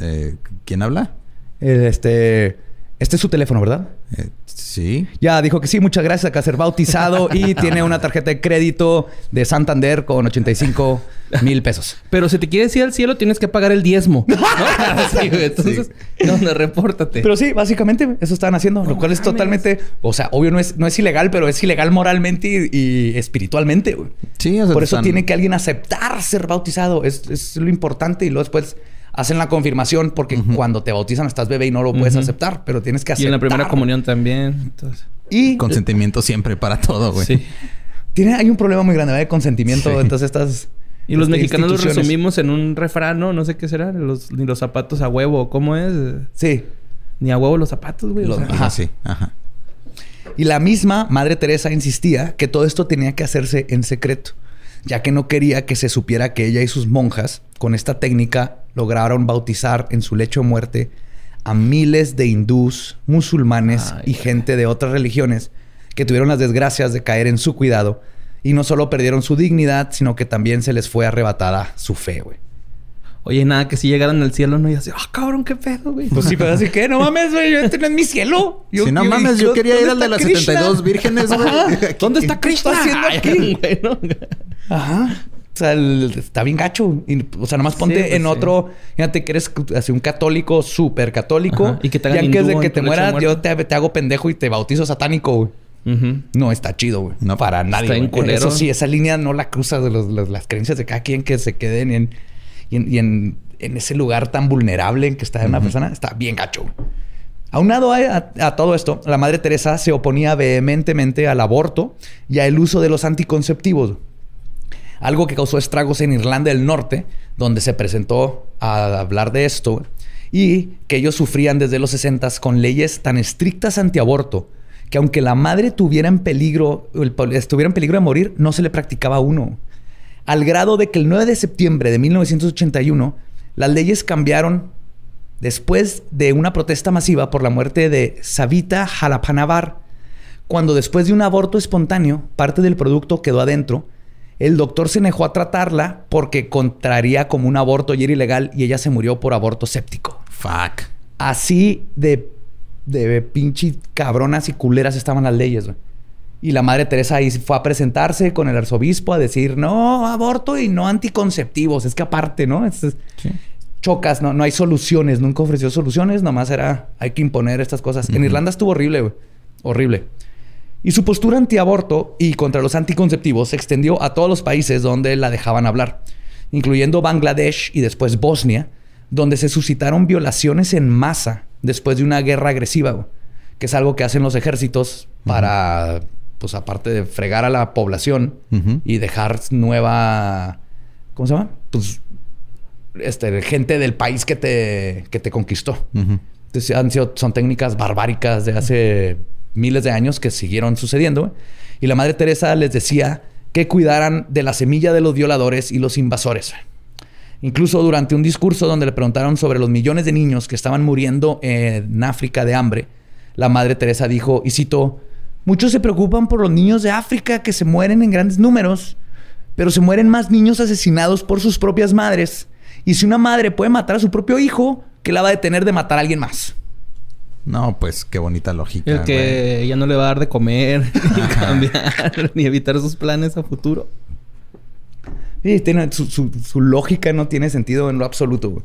Eh, ¿Quién habla? este. Este es su teléfono, ¿verdad? Eh, sí. Ya dijo que sí, muchas gracias. Acá ser bautizado [laughs] y tiene una tarjeta de crédito de Santander con 85 mil pesos. Pero si te quieres ir al cielo, tienes que pagar el diezmo. ¿no? [laughs] [laughs] sí. Entonces, ¿dónde? Repórtate. Pero sí, básicamente eso están haciendo, lo cual es totalmente, o sea, obvio no es, no es ilegal, pero es ilegal moralmente y, y espiritualmente. güey. Sí, o sea, Por eso están- tiene que alguien aceptar ser bautizado. Es, es lo importante y luego después hacen la confirmación porque cuando te bautizan estás bebé y no lo puedes aceptar, pero tienes que y aceptar. en la primera comunión también. Entonces, Y Consentimiento siempre para todo, güey. sí. tiene, hay un problema muy grande ¿verdad? de consentimiento. Sí. Entonces estas... Y los mexicanos lo instituciones. resumimos en un refrán, ¿no? No sé qué será. Los, ni los zapatos a huevo. ¿Cómo es? Sí. Ni a huevo los zapatos, güey. O Los- sea, Ajá, sí. Ajá. Y la misma Madre Teresa insistía que todo esto tenía que hacerse en secreto, ya que no quería que se supiera que ella y sus monjas, con esta técnica, lograron bautizar en su lecho de muerte a miles de hindús, musulmanes Ay, y gente de otras religiones que tuvieron las desgracias de caer en su cuidado y no solo perdieron su dignidad, sino que también se les fue arrebatada su fe, güey. Oye, nada, que si llegaran al cielo, no, y así, ah, cabrón, qué pedo, güey. Pues sí, pero así que no mames, güey, este no es mi cielo. Yo- si no yo- mames, yo ¿dónde quería ir al de las Krishna? 72 vírgenes, güey. ¿Dónde está ¿Qué Krishna? está haciendo aquí? [laughs] güey, ¿no? Ajá. O sea, el- está bien gacho. Y, o sea, nomás ponte Sí, pues en sí. otro... Fíjate que eres así un católico súper católico. Ajá. Y que te hagan antes de que en te mueras, yo te, te hago pendejo y te bautizo satánico, güey. No está chido, güey. No para nadie. Está culero. Eso sí, esa línea no la cruzas de los- los- las creencias de cada quien que se queden en, y en, y en- en ese lugar tan vulnerable en que está una persona. Está bien gacho. Aunado a, a- a todo esto, la Madre Teresa se oponía vehementemente al aborto y al uso de los anticonceptivos. Algo que causó estragos en Irlanda del Norte, donde se presentó a hablar de esto, y que ellos sufrían desde los 60 con leyes tan estrictas antiaborto que aunque la madre tuviera en peligro, el- estuviera en peligro de morir, no se le practicaba uno. Al grado de que el 9 de septiembre de 1981, las leyes cambiaron después de una protesta masiva por la muerte de Savita Jalapanavar, cuando después de un aborto espontáneo, parte del producto quedó adentro, el doctor se negó a tratarla porque contraría como un aborto y era ilegal y ella se murió por aborto séptico. Fuck. Así de, de pinche cabronas y culeras estaban las leyes, güey. Y la madre Teresa ahí fue a presentarse con el arzobispo a decir, no, aborto y no anticonceptivos. Es que aparte, ¿no? Es- es- chocas, no, no hay soluciones. Nunca ofreció soluciones, nomás era, hay que imponer estas cosas. En Irlanda estuvo horrible, güey. Horrible. Y su postura antiaborto y contra los anticonceptivos se extendió a todos los países donde la dejaban hablar, incluyendo Bangladesh y después Bosnia, donde se suscitaron violaciones en masa después de una guerra agresiva, güey, que es algo que hacen los ejércitos para, pues aparte de fregar a la población y dejar nueva, ¿cómo se llama? Pues este, gente del país que te, que te conquistó. Entonces, han sido, son técnicas barbáricas de hace miles de años que siguieron sucediendo. Y la Madre Teresa les decía que cuidaran de la semilla de los violadores y los invasores. Incluso durante un discurso donde le preguntaron sobre los millones de niños que estaban muriendo en África de hambre, la Madre Teresa dijo, y cito, muchos se preocupan por los niños de África que se mueren en grandes números, pero se mueren más niños asesinados por sus propias madres. Y si una madre puede matar a su propio hijo, ¿qué la va a detener de matar a alguien más? No, pues qué bonita lógica. El que ya no le va a dar de comer, ni [laughs] [laughs] cambiar, ni evitar sus planes a futuro. Sí, tiene, su, su- su lógica no tiene sentido en lo absoluto. güey.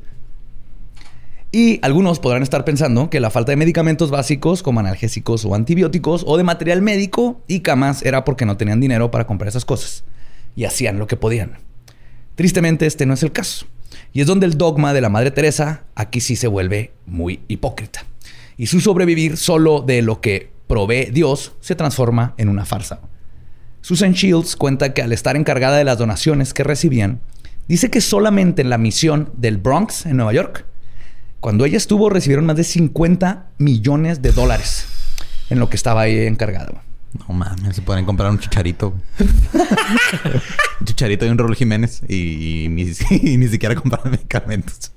Y algunos podrán estar pensando que la falta de medicamentos básicos como analgésicos o antibióticos o de material médico y camas era porque no tenían dinero para comprar esas cosas y hacían lo que podían. Tristemente este no es el caso. Y es donde el dogma de la Madre Teresa aquí sí se vuelve muy hipócrita. Y su sobrevivir solo de lo que provee Dios se transforma en una farsa. Susan Shields cuenta que al estar encargada de las donaciones que recibían, dice que solamente en la misión del Bronx, en Nueva York, cuando ella estuvo, recibieron más de 50 millones de dólares en lo que estaba ahí encargada. güey. No mames, se pueden comprar un chicharito. [laughs] un chicharito y un Raúl Jiménez y, y ni, [laughs] y ni siquiera comprar medicamentos.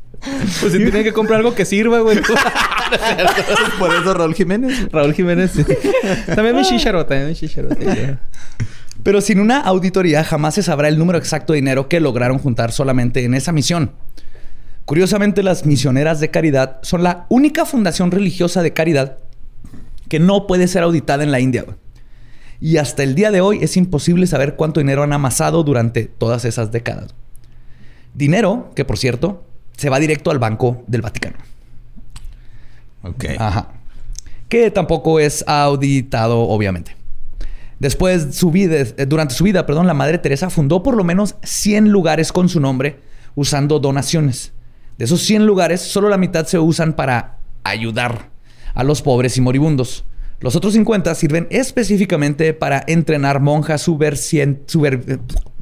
Pues si tienen que comprar algo que sirva, güey. [laughs] Por eso Raúl Jiménez. Raúl Jiménez. sí. También mi chicharo, también mi chicharo. Pero sin una auditoría jamás se sabrá el número exacto de dinero que lograron juntar solamente en esa misión. Curiosamente, las misioneras de caridad son la única fundación religiosa de caridad que no puede ser auditada en la India. Y hasta el día de hoy es imposible saber cuánto dinero han amasado durante todas esas décadas. Dinero que, por cierto, se va directo al Banco del Vaticano. Ok. Ajá. Que tampoco es auditado, obviamente. Después, su vida, eh, durante su vida, perdón, la Madre Teresa fundó por lo menos 100 lugares con su nombre usando donaciones. De esos 100 lugares, solo la mitad se usan para ayudar a los pobres y moribundos. Los otros 50 sirven específicamente para entrenar monjas subversien-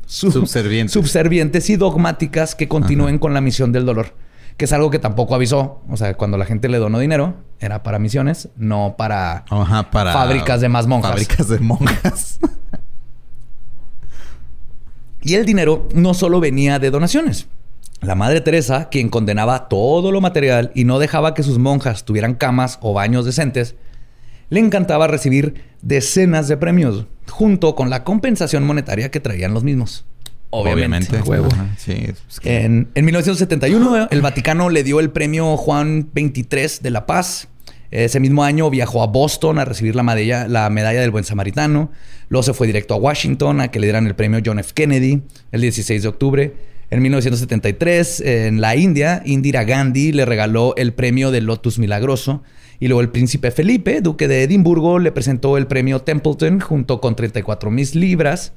Subservientes. subservientes y dogmáticas que continúen con la misión del dolor. Que es algo que tampoco avisó. O sea, cuando la gente le donó dinero, era para misiones, no para Ajá, para... Fábricas de más monjas. Fábricas de monjas. [laughs] Y el dinero no solo venía de donaciones. La Madre Teresa, quien condenaba todo lo material y no dejaba que sus monjas tuvieran camas o baños decentes, le encantaba recibir decenas de premios, junto con la compensación monetaria que traían los mismos. Obviamente. Obviamente. Ajá, Sí. es que- En, en 1971, el Vaticano le dio el premio Juan XXIII de la Paz. Ese mismo año viajó a Boston a recibir la medalla, la medalla del Buen Samaritano. Luego se fue directo a Washington a que le dieran el premio John F. Kennedy el 16 de octubre. En 1973, en la India, Indira Gandhi le regaló el premio del Lotus Milagroso. Y luego el príncipe Felipe, duque de Edimburgo, le presentó el premio Templeton junto con 34 mil libras.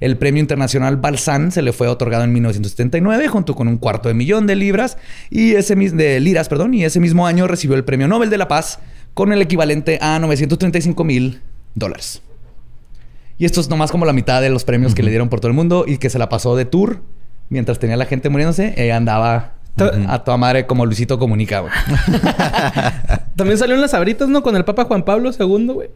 El premio internacional Balsan se le fue otorgado en 1979 junto con un cuarto de millón de libras y ese de liras, perdón, y ese mismo año recibió el premio Nobel de la Paz con el equivalente a 935 mil dólares. Y esto es nomás como la mitad de los premios que le dieron por todo el mundo y que se la pasó de tour mientras tenía la gente muriéndose. Ella andaba to- a toda madre como Luisito Comunica, güey. [laughs] También salieron las abritas, ¿no? Con el Papa Juan Pablo II, güey.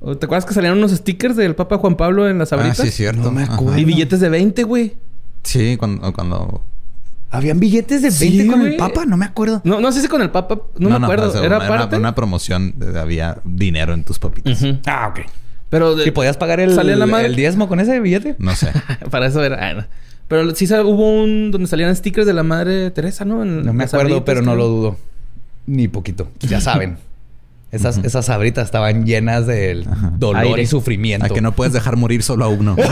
¿O ¿Te acuerdas que salieron unos stickers del Papa Juan Pablo en las Ah, abritas? sí, cierto. No me acuerdo. Y billetes de 20, güey. Sí, cuando... cuando... Habían billetes de 20 Sí, con el. Papa, no me acuerdo. No, no sé si con el Papa... No, me acuerdo. o sea, ¿Era una, parte? Una, promoción. de- había dinero en tus papitas. Ah, ok. Pero... de- ¿Y podías pagar el, ¿Salía la madre? el diezmo con ese billete? [laughs] No sé. Para eso era... ah, no. Pero sí hubo un... Donde salían stickers de la Madre Teresa, ¿no? En No me acuerdo, pero no lo dudo. Ni poquito. Ya [laughs] saben. Esas, esas sabritas estaban llenas de dolor Aire. y sufrimiento. A que no puedes dejar morir solo a uno. [laughs]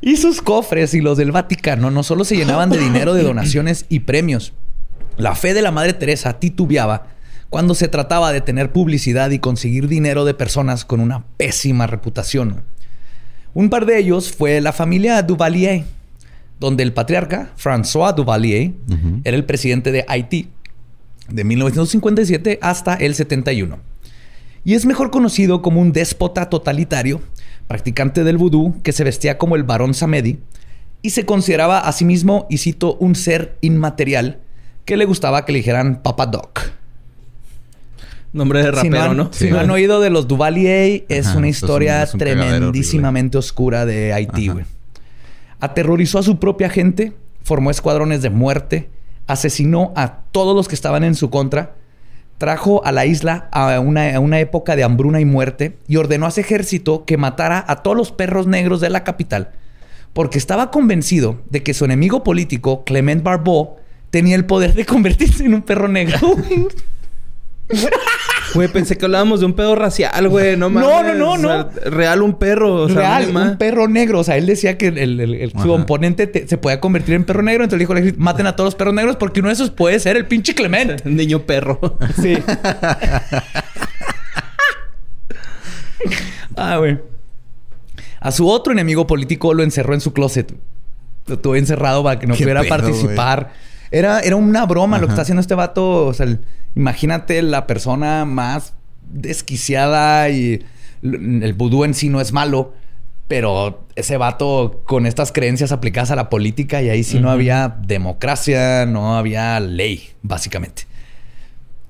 Y sus cofres y los del Vaticano no solo se llenaban de dinero de donaciones y premios. La fe de la Madre Teresa titubeaba cuando se trataba de tener publicidad y conseguir dinero de personas con una pésima reputación. Un par de ellos fue la familia Duvalier, donde el patriarca François Duvalier era el presidente de Haití de 1957 hasta el 71. Y es mejor conocido como un déspota totalitario, practicante del vudú, que se vestía como el barón Samedi y se consideraba a sí mismo, y cito, un ser inmaterial que le gustaba que le dijeran Papa Doc. Nombre de Si rapero, no han, ¿no? si no han oído de los Duvalier, es Ajá, una es un- historia es un cagadero tremendísimamente oscura de Haití, güey. Aterrorizó a su propia gente, formó escuadrones de muerte, asesinó a todos los que estaban en su contra, trajo a la isla a una, a una época de hambruna y muerte y ordenó a su ejército que matara a todos los perros negros de la capital, porque estaba convencido de que su enemigo político, Clement Barbeau, tenía el poder de convertirse en un perro negro. [laughs] [laughs] Güey, pensé que hablábamos de un pedo racial, güey. No No, mames. no, no, O sea, real un perro. O sea, Real, no un perro negro. O sea, él decía que el, el- el- su Ajá. oponente te- se podía convertir en perro negro. Entonces dijo, al ejército, maten a todos los perros negros porque uno de esos puede ser el pinche Clement. [laughs] Niño perro. Sí. [laughs] ah, güey. A su otro enemigo político lo encerró en su closet. Lo tuvo encerrado para que no ¿Qué pudiera pedo, participar. Era, era una broma lo que está haciendo este vato. O sea, el- imagínate la persona más desquiciada y el vudú en sí no es malo. Pero ese vato con estas creencias aplicadas a la política y ahí sí no había democracia, no había ley, básicamente.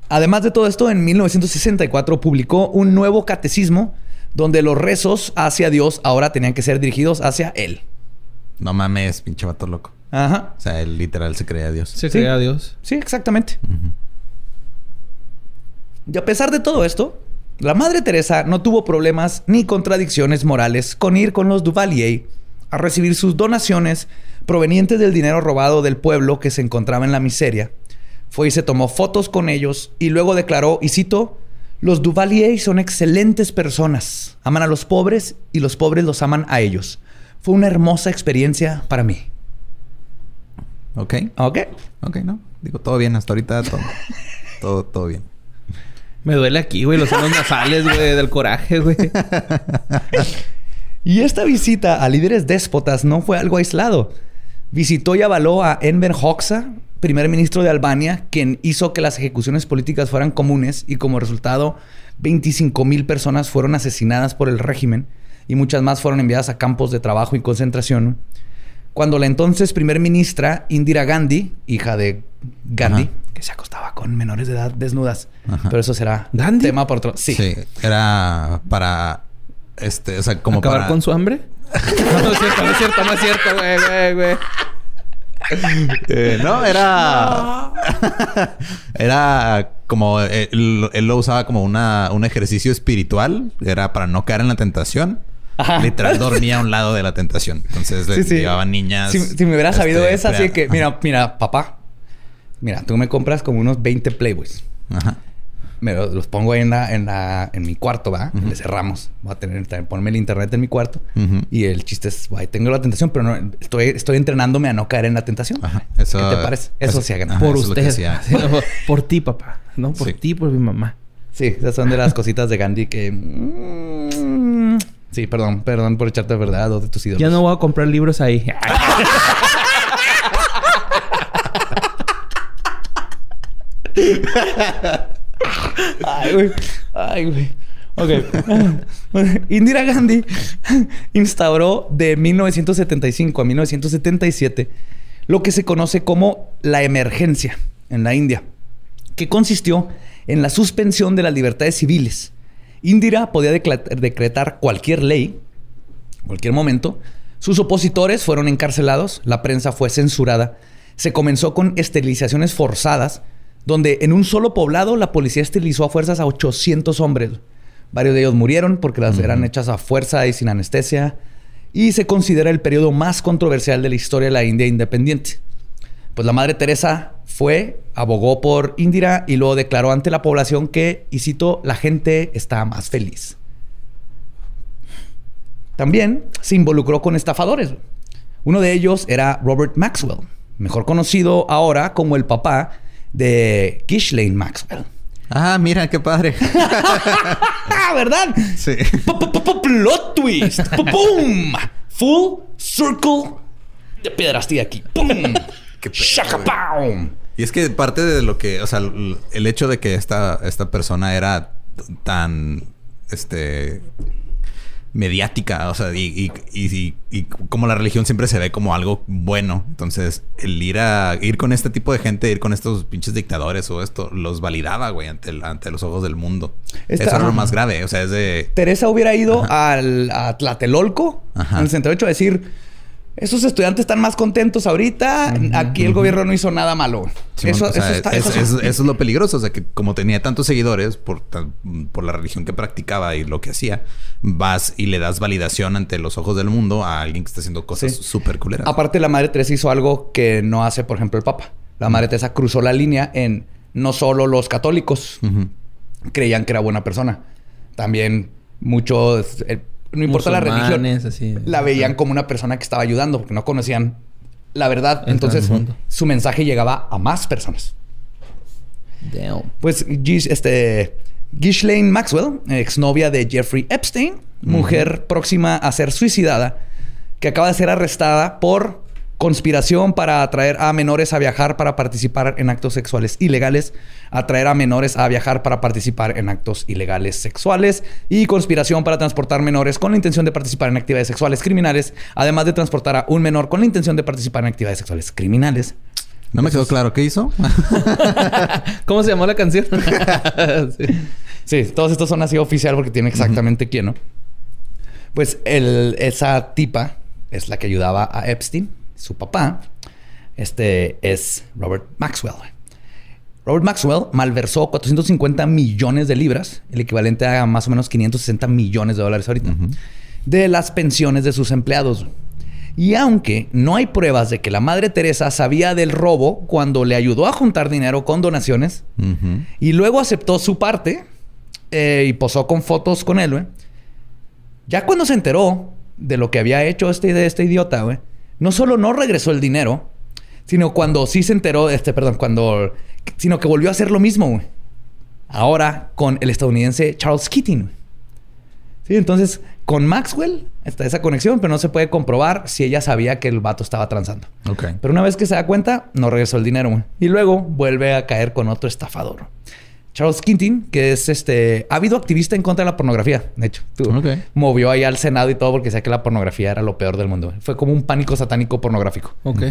Además de todo esto, en 1964 publicó un nuevo catecismo donde los rezos hacia Dios ahora tenían que ser dirigidos hacia Él. No mames, pinche vato loco. Ajá. O sea, él literal se creía Dios. Se Sí. crea a Dios. Sí, exactamente. Y a pesar de todo esto, la Madre Teresa no tuvo problemas ni contradicciones morales con ir con los Duvalier a recibir sus donaciones provenientes del dinero robado del pueblo que se encontraba en la miseria. Fue y se tomó fotos con ellos y luego declaró, y cito, los Duvalier son excelentes personas. Aman a los pobres y los pobres los aman a ellos. Fue una hermosa experiencia para mí. Ok. Ok. Ok, no. Digo, todo bien. Hasta ahorita todo, [laughs] todo, todo bien. Me duele aquí, güey. Los senos nasales, güey. Del coraje, güey. y esta visita a líderes déspotas no fue algo aislado. Visitó y avaló a Enver Hoxha, primer ministro de Albania, quien hizo que las ejecuciones políticas fueran comunes y como resultado 25 mil personas fueron asesinadas por el régimen y muchas más fueron enviadas a campos de trabajo y concentración. Cuando la entonces primer ministra Indira Gandhi, hija de Gandhi, que se acostaba con menores de edad desnudas, pero eso será ¿Gandhi? tema por otro. Sí. Sí, era para este, o sea, como ¿Acabar para con su hambre? [laughs] no, no es cierto, no es cierto, no es cierto, güey, güey, güey. Eh, no, era. [laughs] era como. eh, Él, él lo usaba como una, un ejercicio espiritual. Era para no caer en la tentación. Ajá. Literal dormía a un lado de la tentación. Entonces le Sí, sí. llevaban niñas. Si, si me hubiera sabido este, esa, así que, ajá. mira, mira, papá, mira, tú me compras como unos 20 Playboys. Ajá. Me los, los pongo ahí en, la, en, la, en mi cuarto, ¿va? Le cerramos. Voy a tener, también ponerme el internet en mi cuarto. Ujú. Y el chiste es, guay, tengo la tentación, pero no, estoy, estoy entrenándome a no caer en la tentación. Ajá. Eso, ¿Qué te parece? Eso sí hagan. ajá, por usted. hacía. Sí, [laughs] por, por ti, papá. No, por Sí. ti, por mi mamá. Sí, esas son de las cositas de Gandhi que... mm, sí, perdón, perdón por echarte de verdad dos de tus ídolos. Ya no voy a comprar libros ahí. [laughs] Ay, güey. Ay, güey. Ok. [laughs] Indira Gandhi instauró de 1975 a 1977 lo que se conoce como la emergencia en la India, que consistió en la suspensión de las libertades civiles. Indira podía decretar cualquier ley, cualquier momento. Sus opositores fueron encarcelados, la prensa fue censurada. Se comenzó con esterilizaciones forzadas, donde en un solo poblado la policía esterilizó a fuerzas a 800 hombres. Varios de ellos murieron porque las eran hechas a fuerza y sin anestesia. Y se considera el periodo más controversial de la historia de la India independiente. Pues la Madre Teresa fue, abogó por Indira y luego declaró ante la población que, y cito, la gente está más feliz. También se involucró con estafadores. Uno de ellos era Robert Maxwell, mejor conocido ahora como el papá de Ghislaine Maxwell. Ah, mira, qué padre. ¡Ah, [laughs] verdad! sí. Plot twist. ¡Pum! Full circle de pedrastía aquí. ¡Pum! Qué pedo. Y es que parte de lo que, o sea, el hecho de que esta, esta persona era tan, este, mediática, o sea, y, y, y- y- y como la religión siempre se ve como algo bueno. Entonces, el ir a, ir con este tipo de gente, ir con estos pinches dictadores o esto, los validaba, güey, ante, el- ante los ojos del mundo. Esta- Eso era lo más grave, o sea, es de... Teresa hubiera ido al, a Tlatelolco, Ajá. en el 68, a decir... Esos estudiantes están más contentos ahorita. Aquí el gobierno no hizo nada malo. Eso, o sea, eso está... es- eso- es- eso es lo peligroso. O sea, que como tenía tantos seguidores por, tan- por la religión que practicaba y lo que hacía, vas y le das validación ante los ojos del mundo a alguien que está haciendo cosas Sí. súper culeras. Aparte, la Madre Teresa hizo algo que no hace, por ejemplo, el Papa. La Madre Teresa cruzó la línea en no solo los católicos creían que era buena persona. También muchos, eh, no importa la religión, así. la veían como una persona que estaba ayudando porque no conocían la verdad. El Entonces, su mensaje llegaba a más personas. Damn. Pues este, Ghislaine Maxwell, exnovia de Jeffrey Epstein, mujer próxima a ser suicidada, que acaba de ser arrestada por conspiración para atraer a menores a viajar para participar en actos sexuales ilegales, atraer a menores a viajar para participar en actos ilegales sexuales y conspiración para transportar menores con la intención de participar en actividades sexuales criminales, además de transportar a un menor con la intención de participar en actividades sexuales criminales. No me quedó claro qué hizo. [laughs] ¿Cómo se llamó la canción? [laughs] Sí. Sí, todos estos son así oficial porque tiene exactamente quién, ¿no? Pues el, esa tipa es la que ayudaba a Epstein, su papá. Este es Robert Maxwell. Robert Maxwell malversó 450 millones de libras, el equivalente a más o menos 560 millones de dólares ahorita, de las pensiones de sus empleados. Y aunque no hay pruebas de que la Madre Teresa sabía del robo cuando le ayudó a juntar dinero con donaciones y luego aceptó su parte eh, y posó con fotos con él. Ya cuando se enteró de lo que había hecho este, este idiota, güey, no solo no regresó el dinero, sino cuando sí se enteró, este, perdón, cuando, sino que volvió a hacer lo mismo, güey. Ahora con el estadounidense Charles Keating. Sí, entonces con Maxwell está esa conexión, pero no se puede comprobar si ella sabía que el vato estaba transando. Ok. Pero una vez que se da cuenta, no regresó el dinero. güey. Y luego vuelve a caer con otro estafador. Charles Keating, que es este ávido activista en contra de la pornografía, de hecho. Tú-. Movió ahí al Senado y todo porque decía que la pornografía era lo peor del mundo. Fue como un pánico satánico pornográfico. Ok.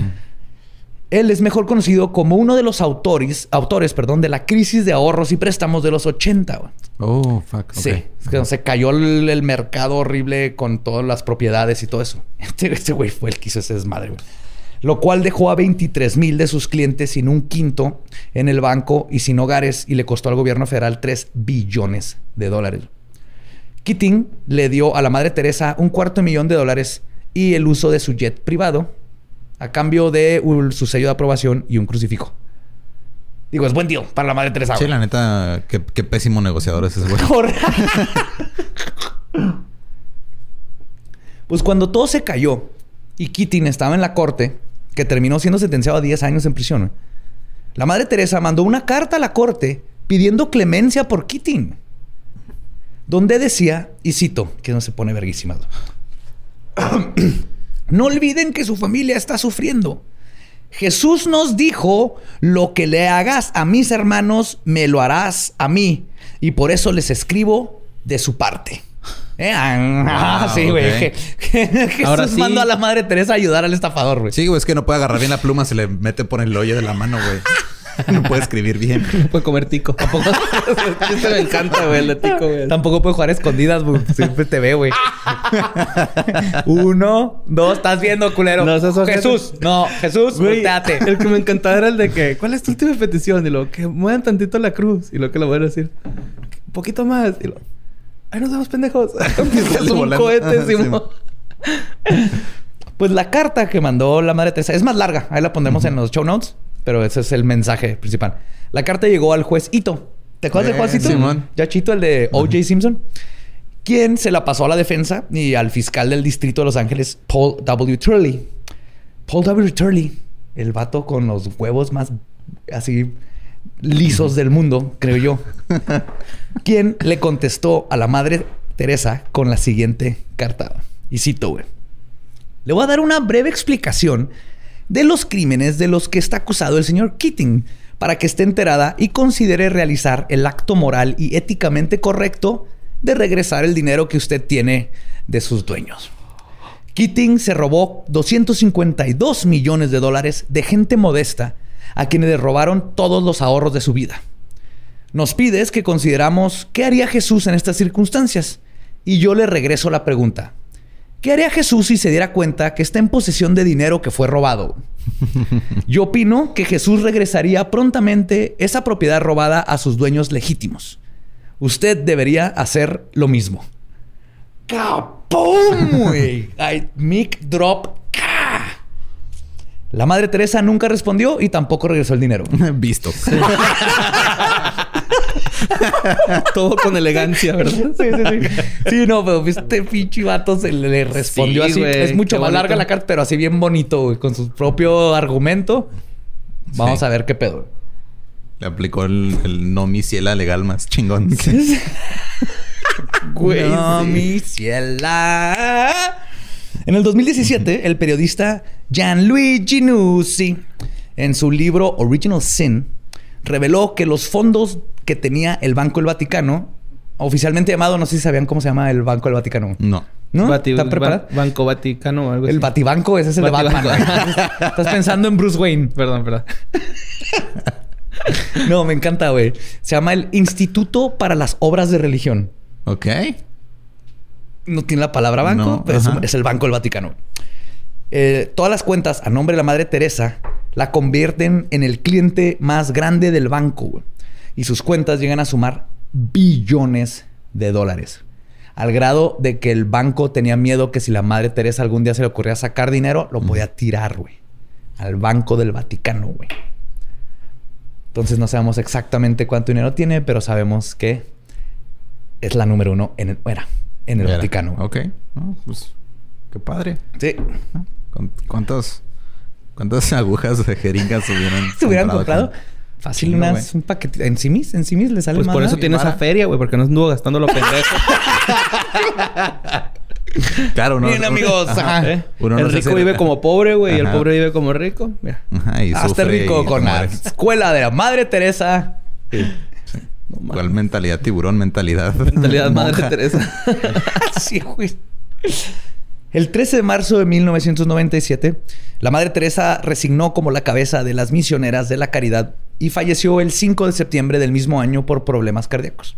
Él es mejor conocido como uno de los autores, autores perdón, de la crisis de ahorros y préstamos de los 80. güey. Oh, fuck. Sí, es que se cayó el, el mercado horrible con todas las propiedades y todo eso. [laughs] Este, este güey fue el que hizo ese desmadre, güey. Lo cual dejó a 23 mil de sus clientes sin un quinto en el banco y sin hogares y le costó al gobierno federal 3 billones de dólares. Keating le dio a la Madre Teresa un cuarto de millón de dólares y el uso de su jet privado a cambio de un- su sello de aprobación y un crucifijo. Digo, es buen deal para la Madre Teresa. Sí, la neta, qué, qué pésimo negociador es ese güey. [laughs] Pues cuando todo se cayó y Keating estaba en la corte, que terminó siendo sentenciado a 10 años en prisión, la madre Teresa mandó una carta a la corte pidiendo clemencia por Keating, donde decía, y cito, que no se pone verguísima. [clears throat] no olviden que su familia está sufriendo. Jesús nos dijo, lo que le hagas a mis hermanos, me lo harás a mí. Y por eso les escribo de su parte. ¿Eh? Ah, Wow, [laughs] sí, güey. Jesús Ahora sí. mandó a la Madre Teresa a ayudar al estafador, güey. Sí, güey, es que no puede agarrar bien la pluma, se le mete por el hoyo de la mano, güey. [laughs] No puede escribir bien. [laughs] Puede comer tico. ¿A poco? Este me encanta, güey, el de tico, güey. Tampoco puede jugar a escondidas, güey. Siempre te ve, güey. Uno, dos, estás viendo, culero. No, ojete. Jesús, no, Jesús, Güey, volteate. el que me encantaba era el de que, ¿cuál es tu última petición? Y lo que muevan tantito la cruz. Y lo que le voy a decir, un poquito más. Y lo, ay, nos vemos pendejos. [laughs] [laughs] es un cohete. [laughs] Pues la carta que mandó la madre Teresa es más larga. Ahí la pondremos en los show notes, pero ese es el mensaje principal. La carta llegó al juez Ito. ¿Te acuerdas del juez Eh, Ito? Simón. Ya Chito, el de O.J. Simpson. Quien se la pasó a la defensa y al fiscal del distrito de Los Ángeles, Paul W. Turley. Paul W. Turley, el vato con los huevos más así lisos del mundo, creo yo. [laughs] quien le contestó a la madre Teresa con la siguiente carta. Y cito, güey. Le voy a dar una breve explicación de los crímenes de los que está acusado el señor Keating para que esté enterada y considere realizar el acto moral y éticamente correcto de regresar el dinero que usted tiene de sus dueños. Keating se robó 252 millones de dólares de gente modesta a quienes le robaron todos los ahorros de su vida. Nos pides que consideramos qué haría Jesús en estas circunstancias. Y yo le regreso la pregunta. ¿Qué haría Jesús si se diera cuenta que está en posesión de dinero que fue robado? [laughs] Yo opino que Jesús regresaría prontamente esa propiedad robada a sus dueños legítimos. Usted debería hacer lo mismo. ¡Capum, [laughs] Mic drop. La madre Teresa nunca respondió y tampoco regresó el dinero. [laughs] Visto. [laughs] Todo con elegancia, ¿verdad? Sí, sí, sí. Sí, no, pero este pinche vato se le, respondió Sí, así. güey, es mucho más bonito. larga la carta, pero así bien bonito, güey, con su propio argumento. Vamos Sí. a ver qué pedo. Le aplicó el, el no mi ciela legal más chingón. [laughs] Güey, no, mi ciela. En el 2017, el periodista Gianluigi Nuzzi, en su libro Original Sin, reveló que los fondos que tenía el Banco del Vaticano, oficialmente llamado, no sé si sabían cómo se llama el Banco del Vaticano. No. ¿No? Bati- ¿Están preparados? Ban- Banco Vaticano o algo así. El Batibanco, ese es el de. Batman. [laughs] Estás pensando en Bruce Wayne. Perdón, perdón. [laughs] No, me encanta, güey. Se llama el Instituto para las Obras de Religión. Ok. No tiene la palabra banco, No, pero es, el Banco del Vaticano. Eh, todas las cuentas a nombre de la Madre Teresa la convierten en el cliente más grande del banco. güey. Y sus cuentas llegan a sumar billones de dólares. al grado de que el banco tenía miedo que si la Madre Teresa algún día se le ocurría sacar dinero, lo podía tirar, güey. Al Banco del Vaticano, güey. Entonces no sabemos exactamente cuánto dinero tiene, pero sabemos que es la número uno en el, era, en el Era. Vaticano. Ok. No, pues, qué padre. Sí. ¿Con- ¿Cuántos, ¿Cuántas [laughs] agujas de jeringas hubieran ¿Se hubieran [laughs] comprado con- Fácil, Chingo, unas, un paquetito. En Simis, en Simis le sale Pues más, por eso tiene esa feria, güey, porque no anduvo gastando lo pendejo. [laughs] Claro, ¿no? Bien, amigos. Ajá. Ajá. ¿Eh? Uno el no se rico hace- vive como pobre, güey, y el pobre vive como rico. Mira. Ajá, y Hazte sufre rico y con la escuela de la Madre Teresa. No. ¿Cuál mentalidad? Tiburón, mentalidad. Mentalidad Madre. Teresa. [laughs] sí, güey. El 13 de marzo de 1997, la Madre Teresa resignó como la cabeza de las misioneras de la caridad y falleció el 5 de septiembre del mismo año por problemas cardíacos.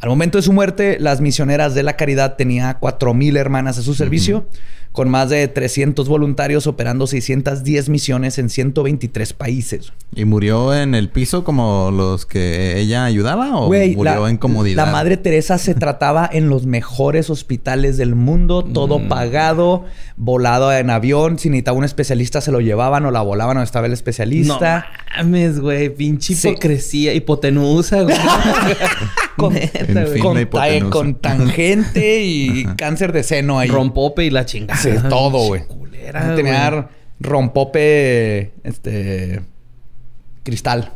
Al momento de su muerte, las misioneras de la caridad tenía 4.000 hermanas a su servicio, con más de 300 voluntarios operando 610 misiones en 123 países. ¿Y murió en el piso como los que ella ayudaba o Güey, murió la, en comodidad? La Madre Teresa se trataba en los mejores hospitales del mundo, todo Mm. pagado, volado en avión. Si necesitaba un especialista, se lo llevaban o la volaban donde estaba el No especialista. mames, güey. Pinche Sí. hipocresía. Hipotenusa, güey. [laughs] con, Neta, En güey. fin. con, ta- tangente y cáncer de seno ahí. Rompope y la chingada. Sí, todo, güey. Culera, Tenía rompope, este, cristal.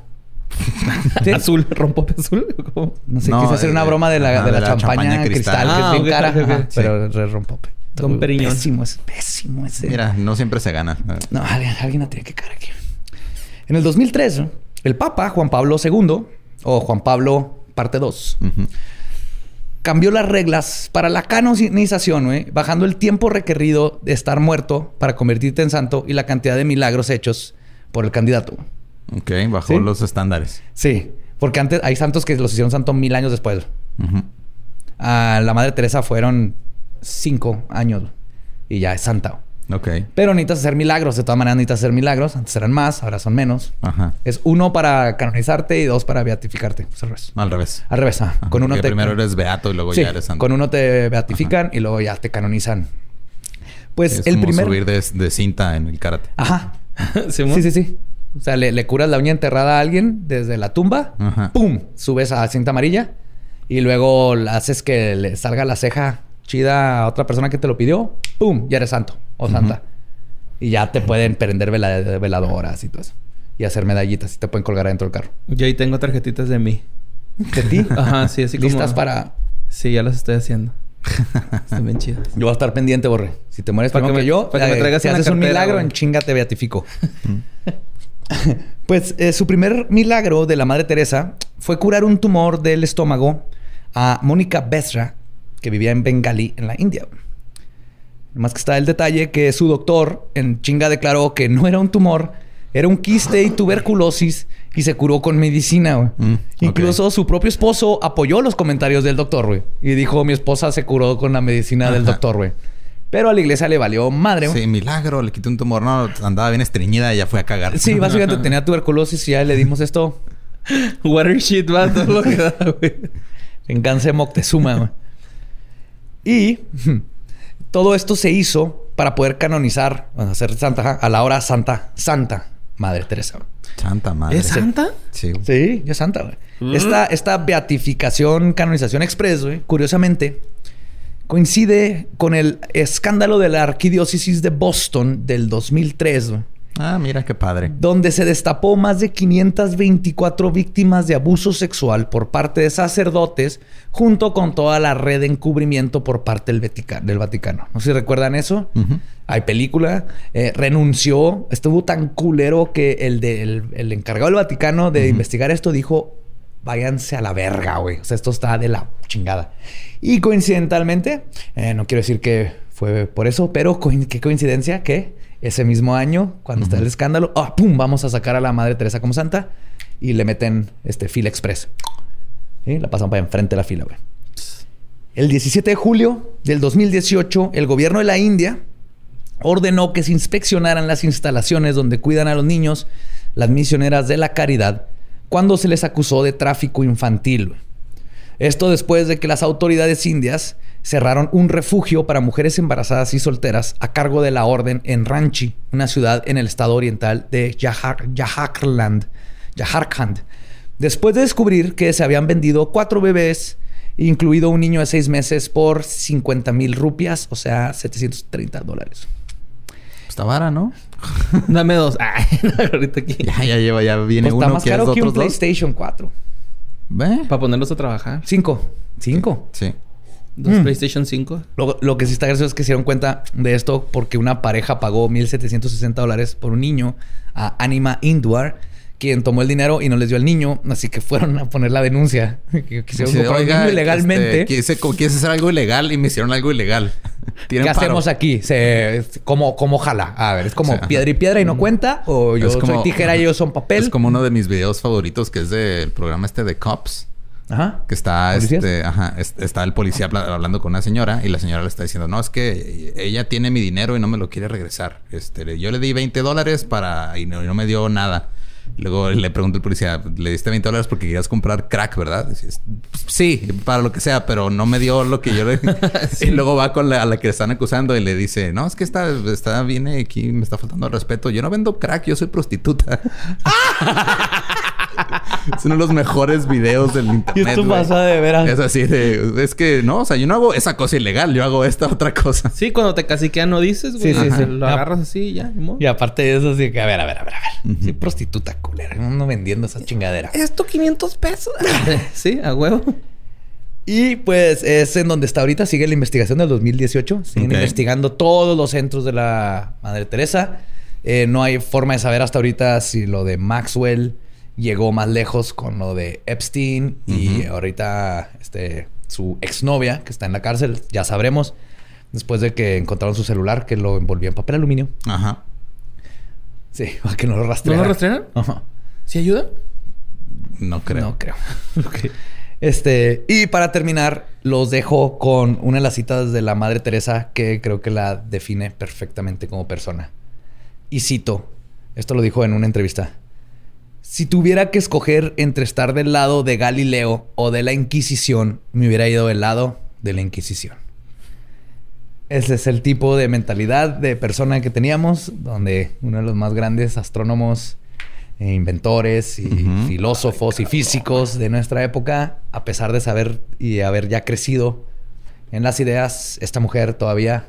[laughs] Sí. Azul, rompope azul. ¿Cómo? No sé, No, quise hacer una eh, broma de la, ajá, de la de la champaña, champaña cristal, cristal. que Ah, es bien ok, cara, ajá, Sí. pero es rompope. Don Periñón. Pésimo, es pésimo ese. Mira, no siempre se gana. No, alguien, alguien la tiene que caer aquí. En el 2003, el Papa Juan Pablo II, o Juan Pablo parte 2, Ujú. Cambió las reglas para la canonización, güey, bajando el tiempo requerido de estar muerto para convertirte en santo y la cantidad de milagros hechos por el candidato. Ok, bajó ¿Sí? los estándares. Sí, porque antes hay santos que los hicieron santo mil años después. A la Madre Teresa fueron cinco años y ya es santa. Ok. Pero necesitas hacer milagros. De todas maneras, necesitas hacer milagros. Antes eran más, ahora son menos. Ajá. Es uno para canonizarte y dos para beatificarte. Es al revés. Al revés. Al revés, ah. Con uno porque te... primero eres beato y luego Sí, ya eres santo. con uno te beatifican y luego ya te canonizan. Pues es el como primer... subir de, de cinta en el karate. Ajá. [laughs] Simón. Sí, sí, sí. O sea, le, le curas la uña enterrada a alguien desde la tumba. Ajá. ¡Pum! Subes a cinta amarilla. Y luego haces que le salga la ceja chida a otra persona que te lo pidió. ¡Pum! Ya eres santo o santa. Y ya te pueden prender vela- veladoras y todo eso. Y hacer medallitas y te pueden colgar adentro del carro. Yo ahí tengo tarjetitas de mí. ¿De ti? Ajá, sí, así como... Listas para... Sí, ya las estoy haciendo. [laughs] Están bien chidas. Yo voy a estar pendiente, Borre. Si te mueres Para que que, me- yo, para que me eh, traigas si una haces un cartera, milagro, güey. en chinga te beatifico. [laughs] [laughs] pues eh, su primer milagro de la Madre Teresa fue curar un tumor del estómago a Mónica Besra, que vivía en Bengali, en la India. Más que está el detalle que su doctor en chinga declaró que no era un tumor, era un quiste y tuberculosis y se curó con medicina, güey. Mm, Incluso su propio esposo apoyó los comentarios del doctor, güey. Y dijo, mi esposa se curó con la medicina del doctor, güey. Pero a la iglesia le valió madre, güey. Sí, milagro, le quité un tumor. No, andaba bien estreñida y ya fue a cagar. Sí, básicamente [laughs] tenía tuberculosis y ya le dimos esto. Water shit, va todo lo [laughs] que da, güey. Venganza de Moctezuma, güey. Y todo esto se hizo para poder canonizar, hacer santa, a la hora santa, santa Madre Teresa. Santa madre. ¿Es santa? Sí. Sí, ya es santa, güey. Mm. Esta, esta beatificación, canonización express, güey, curiosamente, coincide con el escándalo de la arquidiócesis de Boston del 2003, güey, Ah, mira qué padre. donde se destapó más de 524 víctimas de abuso sexual por parte de sacerdotes, junto con toda la red de encubrimiento por parte del, Vatica- del Vaticano. No sé si recuerdan eso. Hay película. eh, renunció. Estuvo tan culero que el, de- el- el encargado del Vaticano de investigar esto dijo: váyanse a la verga, güey. O sea, esto está de la chingada. Y coincidentalmente, eh, no quiero decir que fue por eso, pero qué coincidencia que ese mismo año, cuando está el escándalo, ah, pum, vamos a sacar a la Madre Teresa como santa y le meten este fila express. ¿Sí? La pasan para enfrente de la fila, güey. El 17 de julio del 2018, el gobierno de la India ordenó que se inspeccionaran las instalaciones donde cuidan a los niños las misioneras de la caridad cuando se les acusó de tráfico infantil. Esto después de que las autoridades indias cerraron un refugio para mujeres embarazadas y solteras a cargo de la orden en Ranchi, una ciudad en el estado oriental de Jharkhand. Después de descubrir que se habían vendido cuatro bebés, incluido un niño de seis meses, por 50 mil rupias, o sea, 730 dólares. Está vara, ¿no? [laughs] Dame dos. Ay, [laughs] ahorita aquí. Ya, ya lleva, ya viene Pues uno. está más ¿Quieres caro que un dos? PlayStation 4. ¿Ve? Para ponerlos a trabajar. Cinco. Cinco. Sí. Dos Mm. PlayStation 5. Lo, lo que sí está gracioso es que se dieron cuenta de esto porque una pareja pagó 1.760 dólares por un niño a Anima Indwar, quien tomó el dinero y no les dio al niño, así que fueron a poner la denuncia. [laughs] Que quisieron Sí, comprar un oiga, niño ilegalmente. este, quise, quise hacer algo ilegal y me hicieron algo ilegal. ¿Tienen [laughs] ¿Qué paro? hacemos aquí? Se, ¿cómo, ¿Cómo jala? A ver, ¿es como piedra y piedra y no cuenta? ¿O yo como- soy tijera y ellos son papel? Es como uno de mis videos favoritos que es del programa este de Cops. Ajá. Que está, ¿Policías? este, ajá, es- está el policía habla- hablando con una señora y la señora le está diciendo, no, es que ella tiene mi dinero y no me lo quiere regresar. Este, yo le di 20 dólares para y no, y no me dio nada. Luego le pregunta el policía, le diste 20 dólares porque querías comprar crack, ¿verdad? Dices, sí, para lo que sea, pero no me dio lo que yo le... [laughs] Y luego va con la, a la que le están acusando y le dice, no, es que está, está, viene aquí, me está faltando el respeto. Yo no vendo crack, yo soy prostituta. [laughs] es uno de los mejores videos del internet. güey. de veras. Es así de... Es que no, o sea, yo no hago esa cosa ilegal, yo hago esta otra cosa. Sí, cuando te caciquean no dices, güey. Sí, sí. Lo agarras así y ya. Y aparte de eso, así que, a ver, a ver, a ver, a ver. Sí, prostituta culera. No vendiendo esa chingadera. Esto 500 pesos. [laughs] sí, a huevo. Y pues es en donde está ahorita, sigue la investigación del 2018. Siguen investigando todos los centros de la Madre Teresa. Eh, no hay forma de saber hasta ahorita si lo de Maxwell llegó más lejos con lo de Epstein y ahorita este, su exnovia, que está en la cárcel, ya sabremos. Después de que encontraron su celular, que lo envolvió en papel aluminio. Ajá. Sí, [laughs] para que no lo ¿No rastrearan. lo rastrearon? Ajá. ¿Sí ayuda? No creo. No creo. [laughs] Este, y para terminar, los dejo con una de las citas de la Madre Teresa que creo que la define perfectamente como persona. Y cito, esto lo dijo en una entrevista. Si tuviera que escoger entre estar del lado de Galileo o de la Inquisición, me hubiera ido del lado de la Inquisición. Ese es el tipo de mentalidad de persona que teníamos, donde uno de los más grandes astrónomos, e inventores y filósofos y físicos de nuestra época, a pesar de saber y haber ya crecido en las ideas, esta mujer todavía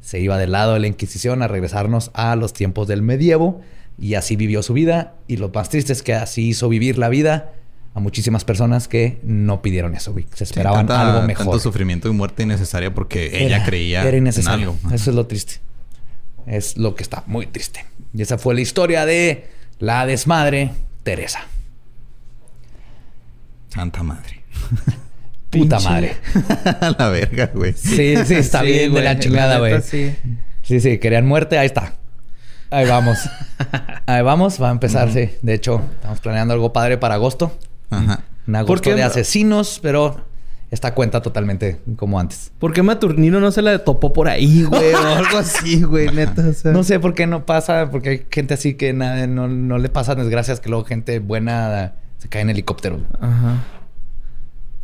se iba del lado de la Inquisición a regresarnos a los tiempos del medievo y así vivió su vida. Y lo más triste es que así hizo vivir la vida a muchísimas personas que no pidieron eso, güey. Se Sí, esperaban tanta- algo mejor. Tanto sufrimiento y muerte innecesaria porque ella Era- creía Era en innecesario. algo. Eso es lo triste. Es lo que está muy triste. Y esa fue la historia de la desmadre Teresa. Santa madre. [laughs] Puta madre. A [laughs] la verga, güey. Sí, sí, está Sí, bien de güey, la chingada, neta, güey. Sí. Sí, sí, querían muerte, ahí está. Ahí vamos. [laughs] Ahí vamos, va a empezar, sí. De hecho, estamos planeando algo padre para agosto. Ajá. Un agosto qué de no? asesinos, pero esta cuenta totalmente como antes. ¿Por qué Maturnino no se la topó por ahí, güey? O algo [laughs] así, güey, neta. O sea. No sé por qué no pasa, porque hay gente así que nada, no, no le pasan desgracias, que luego gente buena se cae en helicóptero. Ajá.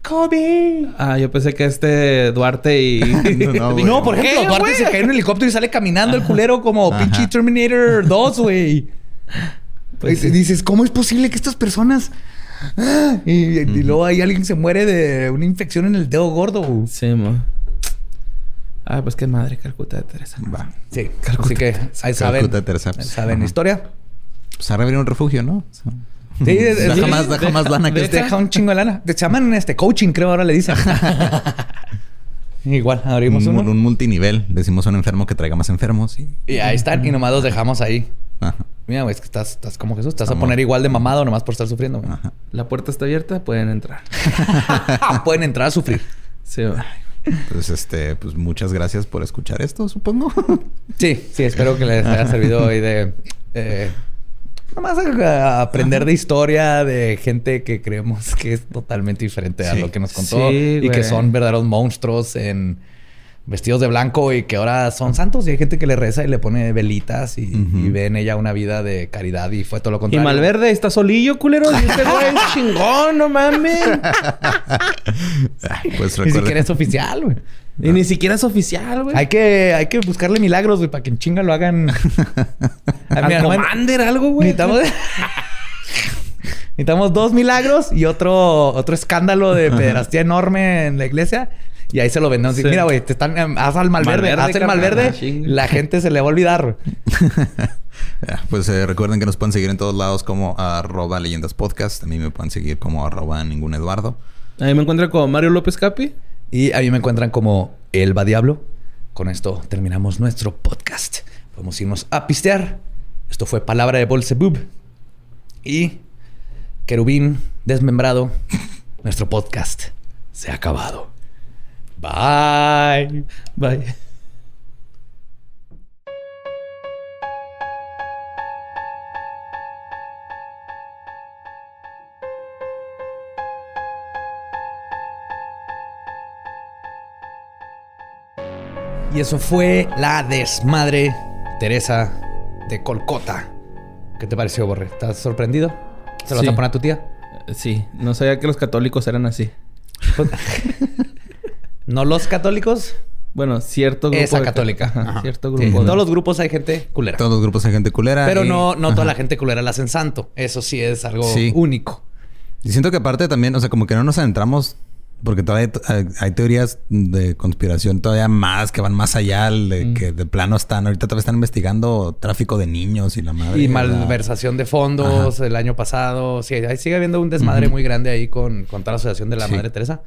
¡Kobe! Ah, yo pensé que este Duarte y. [laughs] No, no, [laughs] güey. No, por ¿Qué, ejemplo, Duarte güey? se cae en un helicóptero y sale caminando el culero como Ajá. pinche Terminator 2, güey. Pues Y sí. Dices, ¿cómo es posible que estas personas... Ah, Y, y luego ahí alguien se muere de una infección en el dedo gordo. güey. Sí, mo. Ah, pues qué madre, Calcuta de Teresa. Va. Sí, así que ahí saben, Calcuta de Teresa. saben Ajá. historia. Pues a reabrir un refugio, ¿no? O sea, Sí, es- deja sí, más, deja deja- más lana que Les deja un chingo de lana. Te llaman este coaching, creo ahora le dicen. [laughs] Igual, abrimos un, uno. un multinivel. Decimos a un enfermo que traiga más enfermos y... Y ahí están, y nomás los dejamos ahí. Ajá. Mira, güey, es que estás, estás como Jesús. Vas a poner igual de mamado nomás por estar sufriendo. güey. Ajá. La puerta está abierta, pueden entrar. [laughs] Pueden entrar a sufrir. Sí, güey. Entonces, este, pues muchas gracias por escuchar esto, supongo. Sí, sí, espero que les haya servido hoy de. eh, nomás a- a aprender de historia de gente que creemos que es totalmente diferente a lo que nos contó Sí, y que son verdaderos monstruos en vestidos de blanco y que ahora son santos. Y hay gente que le reza y le pone velitas y, y ve en ella una vida de caridad y fue todo lo Y contrario. Malverde está solillo, culero. Y este güey es [laughs] chingón, no mames. Pues Ni siquiera es oficial, güey. Y ni siquiera es oficial, güey. Hay que, hay que buscarle milagros, güey, para que en chinga lo hagan. [laughs] Nomás- Commander algo, güey. Necesitamos... [laughs] Necesitamos dos milagros y otro, otro escándalo de [laughs] pederastía enorme en la iglesia. Y ahí se lo vendemos. Sí. Mira, güey, te están... em, Haz al malverde. Malverde, haz el malverde. Ah, chinga. La gente se le va a olvidar. Pues eh, recuerden que nos pueden seguir en todos lados como arroba leyendas podcast. También me pueden seguir como arroba ningún Eduardo. Ahí me encuentro con Mario López Capi. Y a mí me encuentran como Elba Diablo. Con esto terminamos nuestro podcast. Podemos irnos a pistear. Esto fue Palabra de Bolsebub. Y Querubín Desmembrado. nuestro podcast se ha acabado. Bye. Bye. Y eso fue la desmadre Teresa de Colcota. ¿Qué te pareció, Borre? ¿Estás sorprendido? ¿Se lo Sí. vas a poner a tu tía? Eh, Sí, no sabía que los católicos eran así. [laughs] ¿No los católicos? Bueno, cierto grupo. Esa de- católica. Ajá, Ajá. Cierto Sí, grupo. En de- todos los grupos hay gente culera. Todos los grupos hay gente culera. Pero y- no, no toda la gente culera la hacen santo. Eso sí es algo Sí. único. Y siento que aparte también, o sea, como que no nos adentramos, porque todavía t- hay, hay teorías de conspiración todavía más que van más allá de Mm. que de plano están, ahorita todavía están investigando tráfico de niños y la madre. Y malversación de fondos el año pasado. Sí, ahí sigue habiendo un desmadre muy grande ahí con, con toda la asociación de la Sí. Madre Teresa.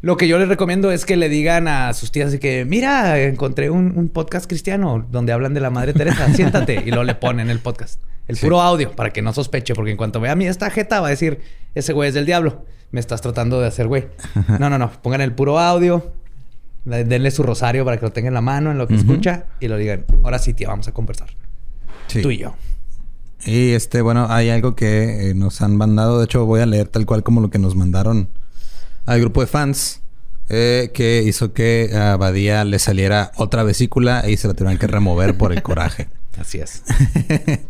Lo que yo les recomiendo es que le digan a sus tías que, mira, encontré un, un podcast cristiano donde hablan de la Madre Teresa, [laughs] siéntate. Y luego le ponen el podcast. El Sí. puro audio, para que no sospeche, porque en cuanto vea a mí esta jeta va a decir, ese güey es del diablo. Me estás tratando de hacer güey. No, no, no. Pongan el puro audio. le- Denle su rosario para que lo tenga en la mano en lo que escucha. Y lo digan, ahora sí, tía, vamos a conversar. sí. Tú y yo. Y este, bueno, hay algo que eh, nos han mandado. De hecho, voy a leer tal cual como lo que nos mandaron al grupo de fans. eh, que hizo que a Badía le saliera otra vesícula y se la tuvieran que remover por el coraje. [laughs] Así es. [laughs]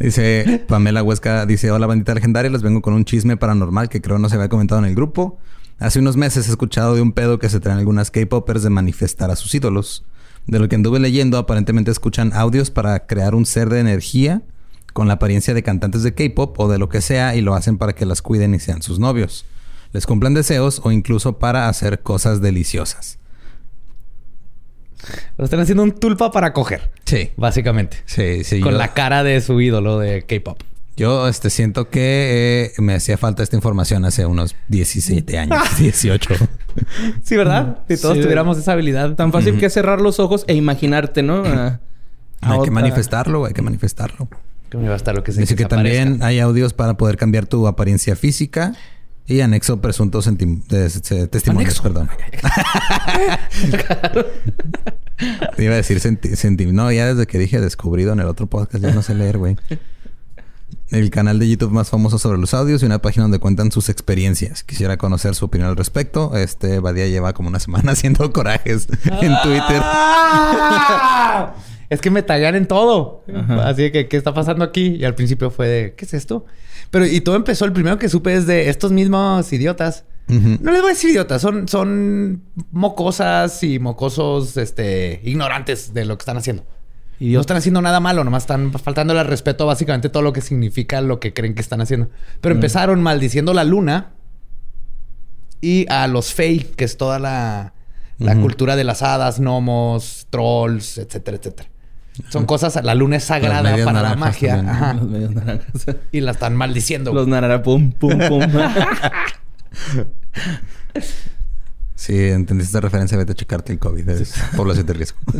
dice Pamela Huesca, dice, hola bandita legendaria, les vengo con un chisme paranormal que creo no se había comentado en el grupo. Hace unos meses he escuchado de un pedo que se traen algunas K-Popers de manifestar a sus ídolos. De lo que anduve leyendo, aparentemente escuchan audios para crear un ser de energía con la apariencia de cantantes de K-Pop o de lo que sea y lo hacen para que las cuiden y sean sus novios. Les cumplan deseos o incluso para hacer cosas deliciosas. Lo están haciendo un tulpa para coger, Sí. básicamente. Sí, sí. Con yo- la cara de su ídolo de K-pop. Yo este, siento que eh, me hacía falta esta información hace unos 17 años, [laughs] 18. Sí, ¿verdad? Si todos Sí. tuviéramos esa habilidad. Tan fácil que cerrar los ojos e imaginarte, ¿no? A- [clears throat] a hay que manifestarlo, hay que manifestarlo. Que me va a estar lo que se Dice que también hay audios para poder cambiar tu apariencia física y anexo presuntos testimonios, Anexo. perdón. Te [laughs] iba a decir senti- senti- No, ya desde que dije descubrido en el otro podcast, ya no sé leer, güey. El canal de YouTube más famoso sobre los audios y una página donde cuentan sus experiencias. Quisiera conocer su opinión al respecto. Este Badía lleva como una semana [laughs] haciendo corajes en Twitter. Es que me taguean en todo. Ajá. Así que, ¿qué está pasando aquí? Y al principio fue de, ¿qué es esto? Pero, y todo empezó, el primero que supe es de estos mismos idiotas. No les voy a decir idiotas, son, son mocosas y mocosos, este, ignorantes de lo que están haciendo. Y No están haciendo nada malo, nomás están faltándole al respeto básicamente todo lo que significa lo que creen que están haciendo. Pero empezaron maldiciendo la luna y a los Fey, que es toda la, cultura de las hadas, gnomos, trolls, etcétera, etcétera. Son cosas, la luna es sagrada para la naranjas magia. Ajá. Los medios naranjas. Y la están maldiciendo. Los narara pum, pum, [laughs] pum. Si entendiste esta referencia, vete a checarte el COVID. Es población de riesgo. [laughs]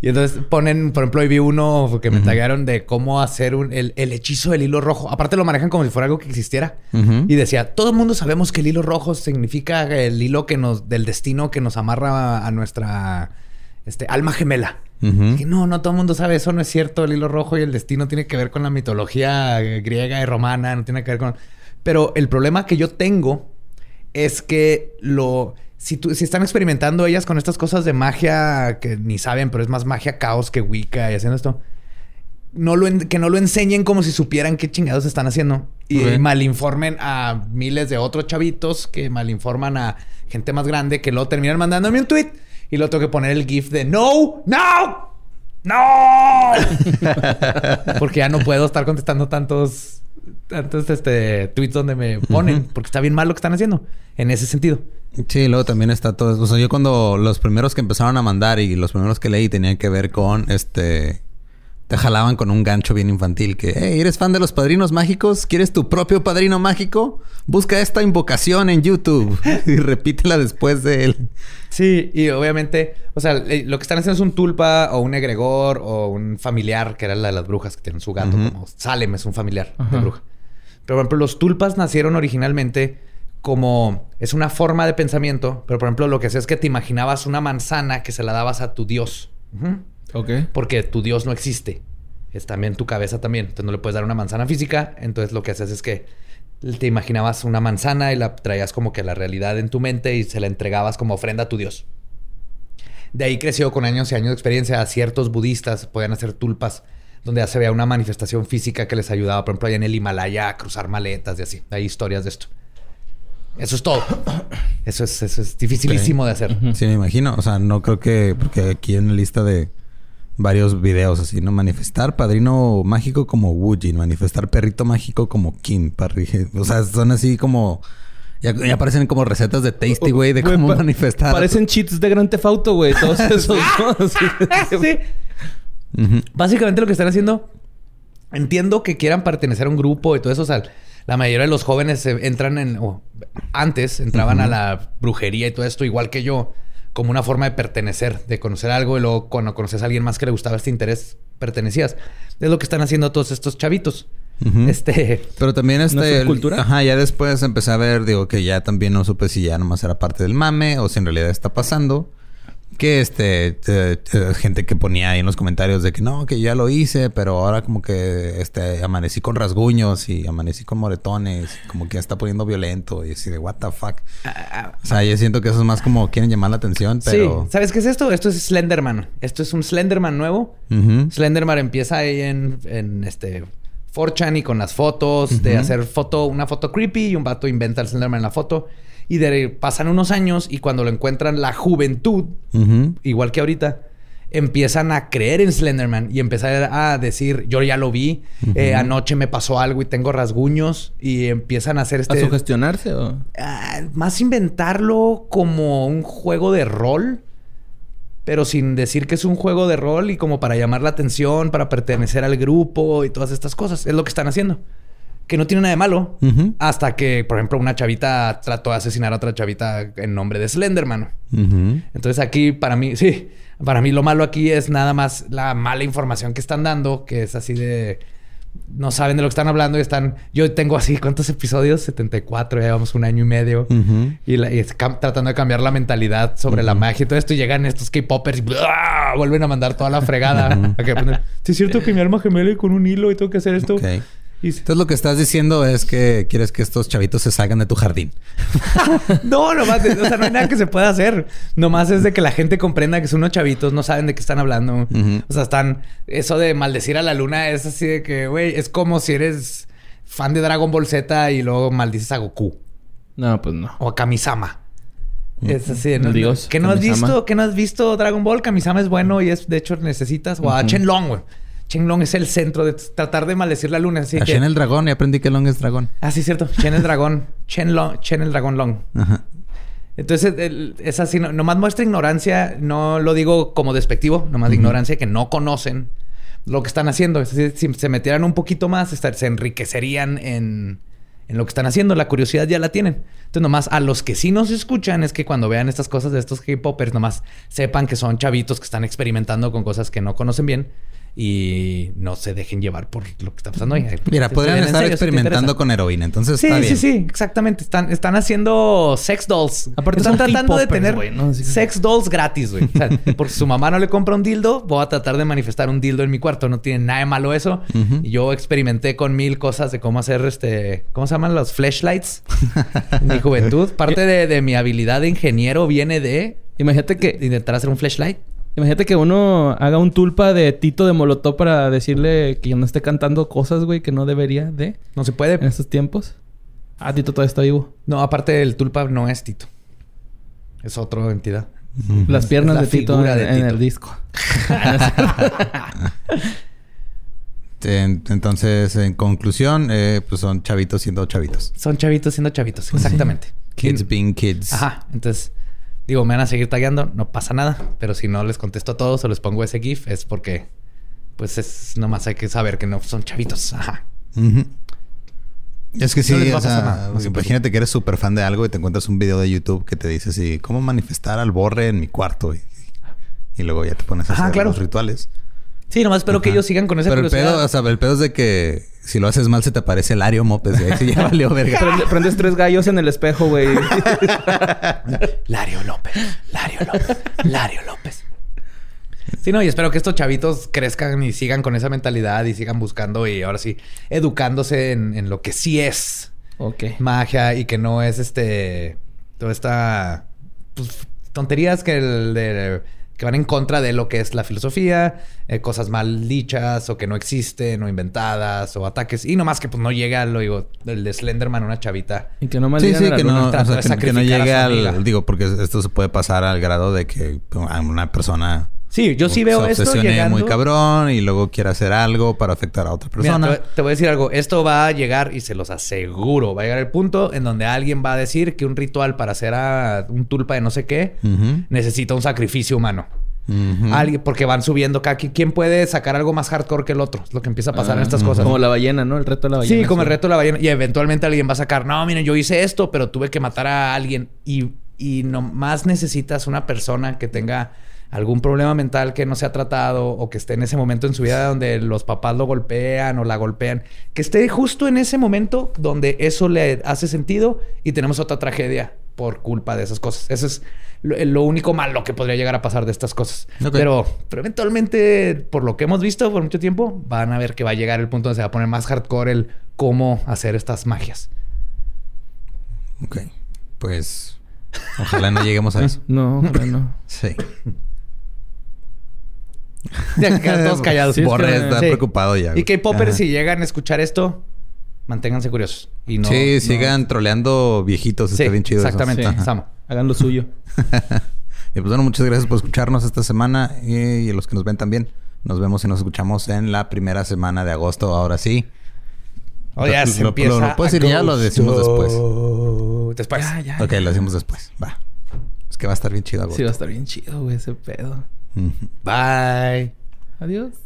Y entonces ponen, por ejemplo, hoy vi uno que me taguearon de cómo hacer un- el, el hechizo del hilo rojo. Aparte lo manejan como si fuera algo que existiera. Y decía, todo el mundo sabemos que el hilo rojo significa el hilo que nos, del destino que nos amarra a nuestra este, alma gemela. Que no, no todo el mundo sabe eso, no es cierto. El hilo rojo y el destino tiene que ver con la mitología griega y romana, no tiene que ver con. Pero el problema que yo tengo es que lo. si, tú- si están experimentando ellas con estas cosas de magia que ni saben, pero es más magia caos que Wicca y haciendo esto, no lo en- que no lo enseñen como si supieran qué chingados están haciendo y malinformen a miles de otros chavitos que malinforman a gente más grande que luego terminan mandándome un tweet y luego tengo que poner el GIF de no, no, no, [laughs] porque ya no puedo estar contestando tantos, tantos este, tweets donde me ponen porque está bien mal lo que están haciendo en ese sentido. Sí, luego también está todo. O sea, yo cuando los primeros que empezaron a mandar y los primeros que leí tenían que ver con este. Te jalaban con un gancho bien infantil que, hey, ¿eres fan de los padrinos mágicos? ¿Quieres tu propio padrino mágico? Busca esta invocación en YouTube [laughs] y repítela después de él. Sí, y obviamente, o sea, eh, lo que están haciendo es un tulpa o un egregor o un familiar, que era la de las brujas que tienen su gato, como Salem es un familiar de bruja. Pero, por ejemplo, los tulpas nacieron originalmente como es una forma de pensamiento, pero por ejemplo, lo que hacía es que te imaginabas una manzana que se la dabas a tu dios. Ok. Porque tu Dios no existe. Es también tu cabeza también. Entonces no le puedes dar una manzana física. Entonces lo que haces es que te imaginabas una manzana y la traías como que a la realidad en tu mente y se la entregabas como ofrenda a tu Dios. De ahí creció con años y años de experiencia. A ciertos budistas podían hacer tulpas donde ya se veía una manifestación física que les ayudaba, por ejemplo, allá en el Himalaya a cruzar maletas y así. Hay historias de esto. Eso es todo. Eso es, eso es dificilísimo de hacer. Sí, me imagino. O sea, no creo que... Porque aquí en la lista de varios videos así, ¿no? Manifestar padrino mágico como Wujin. Manifestar perrito mágico como Kim. O sea, son así como... Ya, ya parecen como recetas de Tasty, güey, de cómo pa- manifestar. Parecen cheats de Grand Theft Auto, güey. Todos [laughs] esos. ¿no? [laughs] Sí. Básicamente lo que están haciendo, entiendo que quieran pertenecer a un grupo y todo eso. O sea, la mayoría de los jóvenes se entran en, antes entraban a la brujería y todo esto, igual que yo, como una forma de pertenecer, de conocer algo y luego cuando conoces a alguien más que le gustaba este interés, pertenecías. Es lo que están haciendo todos estos chavitos. Ujú. Este, Pero también este... ¿No es el- subcultura? Ajá, ya después empecé a ver, digo, que ya también no supe si ya nomás era parte del mame o si en realidad está pasando. Que este... eh, eh, gente que ponía ahí en los comentarios de que no, que ya lo hice, pero ahora como que este amanecí con rasguños y amanecí con moretones. y como que ya está poniendo violento y así de what the fuck. O sea, yo siento que eso es más como quieren llamar la atención, pero... Sí, ¿sabes qué es esto? Esto es Slenderman. Esto es un Slenderman nuevo. Slenderman empieza ahí en, en este 4chan y con las fotos, de hacer foto, una foto creepy y un vato inventa el Slenderman en la foto. Y de, pasan unos años y cuando lo encuentran la juventud, igual que ahorita, empiezan a creer en Slenderman y empezar a decir, yo ya lo vi, eh, anoche me pasó algo y tengo rasguños y empiezan a hacer ¿A este... sugestionarse o...? Ah, más inventarlo como un juego de rol, pero sin decir que es un juego de rol y como para llamar la atención, para pertenecer al grupo y todas estas cosas. Es lo que están haciendo. Que no tiene nada de malo. Hasta que, por ejemplo, una chavita trató de asesinar a otra chavita en nombre de Slenderman. Ujú. Entonces aquí, para mí, [laughs] sí, para mí lo malo aquí es nada más la mala información que están dando, que es así de... No saben de lo que están hablando y están... Yo tengo así, ¿cuántos episodios? 74, ya llevamos un año y medio. Y, la- y es cam- tratando de cambiar la mentalidad sobre la magia y todo esto. Y llegan estos K-Poppers y vuelven a mandar toda la fregada. a que aprendan, Sí, es cierto que mi arma gemela y con un hilo y tengo que hacer esto. Entonces lo que estás diciendo es que quieres que estos chavitos se salgan de tu jardín. [laughs] No, nomás, de- o sea, no hay nada que se pueda hacer. Nomás es de que la gente comprenda que son unos chavitos, no saben de qué están hablando. O sea, están. Eso de maldecir a la luna es así de que, güey, es como si eres fan de Dragon Ball Z y luego maldices a Goku No, pues no. o a Kamisama. Es así, ¿no? Dios ¿Que no has visto? ¿Que no has visto Dragon Ball? Kamisama es bueno y es, de hecho, necesitas. O a Ujú. Shenlong, güey. Shenlong es el centro de tratar de maldecir la luna. Así A que... Shen el dragón y aprendí que Long es dragón. Ah, sí, cierto. Chen el dragón. [laughs] Chen, Long, Chen el dragón Long. Ajá. Entonces, el- es así, no, nomás muestra ignorancia, no lo digo como despectivo, nomás de ignorancia que no conocen lo que están haciendo. Es decir, si se metieran un poquito más, estar- se enriquecerían en, en lo que están haciendo. La curiosidad ya la tienen. Entonces, nomás a los que sí nos escuchan es que cuando vean estas cosas de estos K-Poppers, nomás sepan que son chavitos que están experimentando con cosas que no conocen bien y no se dejen llevar por lo que está pasando ahí. Mira, podrían estar serio, experimentando con heroína, entonces Sí, está bien. sí, sí, exactamente. Están, están haciendo sex dolls. Aparte están tratando de tener sex dolls gratis, güey. O sea, [laughs] porque su mamá no le compra un dildo, voy a tratar de manifestar un dildo en mi cuarto. No tiene nada de malo eso. Y yo experimenté con mil cosas de cómo hacer este, ¿cómo se llaman los flashlights? en mi juventud. [laughs] Parte de, de mi habilidad de ingeniero viene de Imagínate que, intentar hacer un flashlight. Imagínate que uno haga un tulpa de Tito de Molotov para decirle que no esté cantando cosas, güey, que no debería de No se puede. en estos tiempos. Ah, Tito todavía está vivo. No, aparte el tulpa no es Tito. Es otra entidad. Las piernas la de Tito en, el disco. [laughs] En- Entonces, en conclusión, eh, pues son chavitos siendo chavitos. Son chavitos siendo chavitos, exactamente. Kids being kids. Ajá. Entonces, digo, me van a seguir tagueando, no pasa nada. Pero si no les contesto a todos o les pongo ese GIF, es porque, pues es nomás hay que saber que no son chavitos. Ajá. Es que sí, No o sea, nada, imagínate que eres súper fan de algo y te encuentras un video de YouTube que te dice así, ¿cómo manifestar al borre en mi cuarto? Y, y luego ya te pones a Ajá, hacer claro. los rituales. Sí, nomás espero que ellos sigan con esa Pero el pedo, o sea, el pedo es de que si lo haces mal se te aparece Lario Mopes. Y ahí sí ya [laughs] valió verga. Prende- prendes tres gallos en el espejo, güey. [laughs] Lario López, Lario López, Lario López. Sí, no, y espero que estos chavitos crezcan y sigan con esa mentalidad y sigan buscando y ahora sí, educándose en, en lo que sí es ok. magia y que no es este toda esta pues, tonterías que el de- que van en contra de lo que es la filosofía, eh, cosas mal dichas o que no existen o inventadas o ataques y nomás que pues no llega lo digo el de Slenderman una chavita Y que no me Sí, sí, que no, o sea, que, que no sacrificar a su llegue amiga. al... Digo, porque esto se puede pasar al grado de que a una persona... Sí, yo sí se veo esto obsesione llegando. muy cabrón y luego quiere hacer algo para afectar a otra Mira, persona. te, te voy a decir algo. Esto va a llegar, y se los aseguro, va a llegar el punto en donde alguien va a decir que un ritual para hacer a un tulpa de no sé qué necesita un sacrificio humano. Alguien, porque van subiendo cada. ¿Quién puede sacar algo más hardcore que el otro? Es lo que empieza a pasar en Ah, estas cosas. Como la ballena, ¿no? El reto de la ballena. Sí, como el reto de la ballena. Y eventualmente alguien va a sacar, no, miren, yo hice esto, pero tuve que matar a alguien. Y, y nomás necesitas una persona que tenga algún problema mental que no se ha tratado o que esté en ese momento en su vida donde los papás lo golpean o la golpean. Que esté justo en ese momento donde eso le hace sentido y tenemos otra tragedia por culpa de esas cosas. Eso es lo, lo único malo que podría llegar a pasar de estas cosas. Pero, pero eventualmente, por lo que hemos visto por mucho tiempo, van a ver que va a llegar el punto donde se va a poner más hardcore el cómo hacer estas magias. Ok. Pues... Ojalá no lleguemos a eso. [laughs] No, ojalá no. Sí. [laughs] Todos callados. Sí, es Borre que- está Sí. preocupado ya. Y güey. Ajá. si llegan a escuchar esto, manténganse curiosos. Y no, sí, no- sigan troleando viejitos. Sí, está bien chido eso. exactamente. Ajá. Samo. Hagan lo suyo. [laughs] Y pues bueno, muchas gracias por escucharnos esta semana y, y a los que nos ven también. Nos vemos y nos escuchamos en la primera semana de agosto, ahora sí. Oh, ya Lo- se lo- empieza. lo- lo puedes decir ya, lo decimos después. Después. Ya, ya. Ok, lo decimos después. Va. Es que va a estar bien chido agosto. Sí, va a estar bien chido, güey, ese pedo. Bye. Adiós.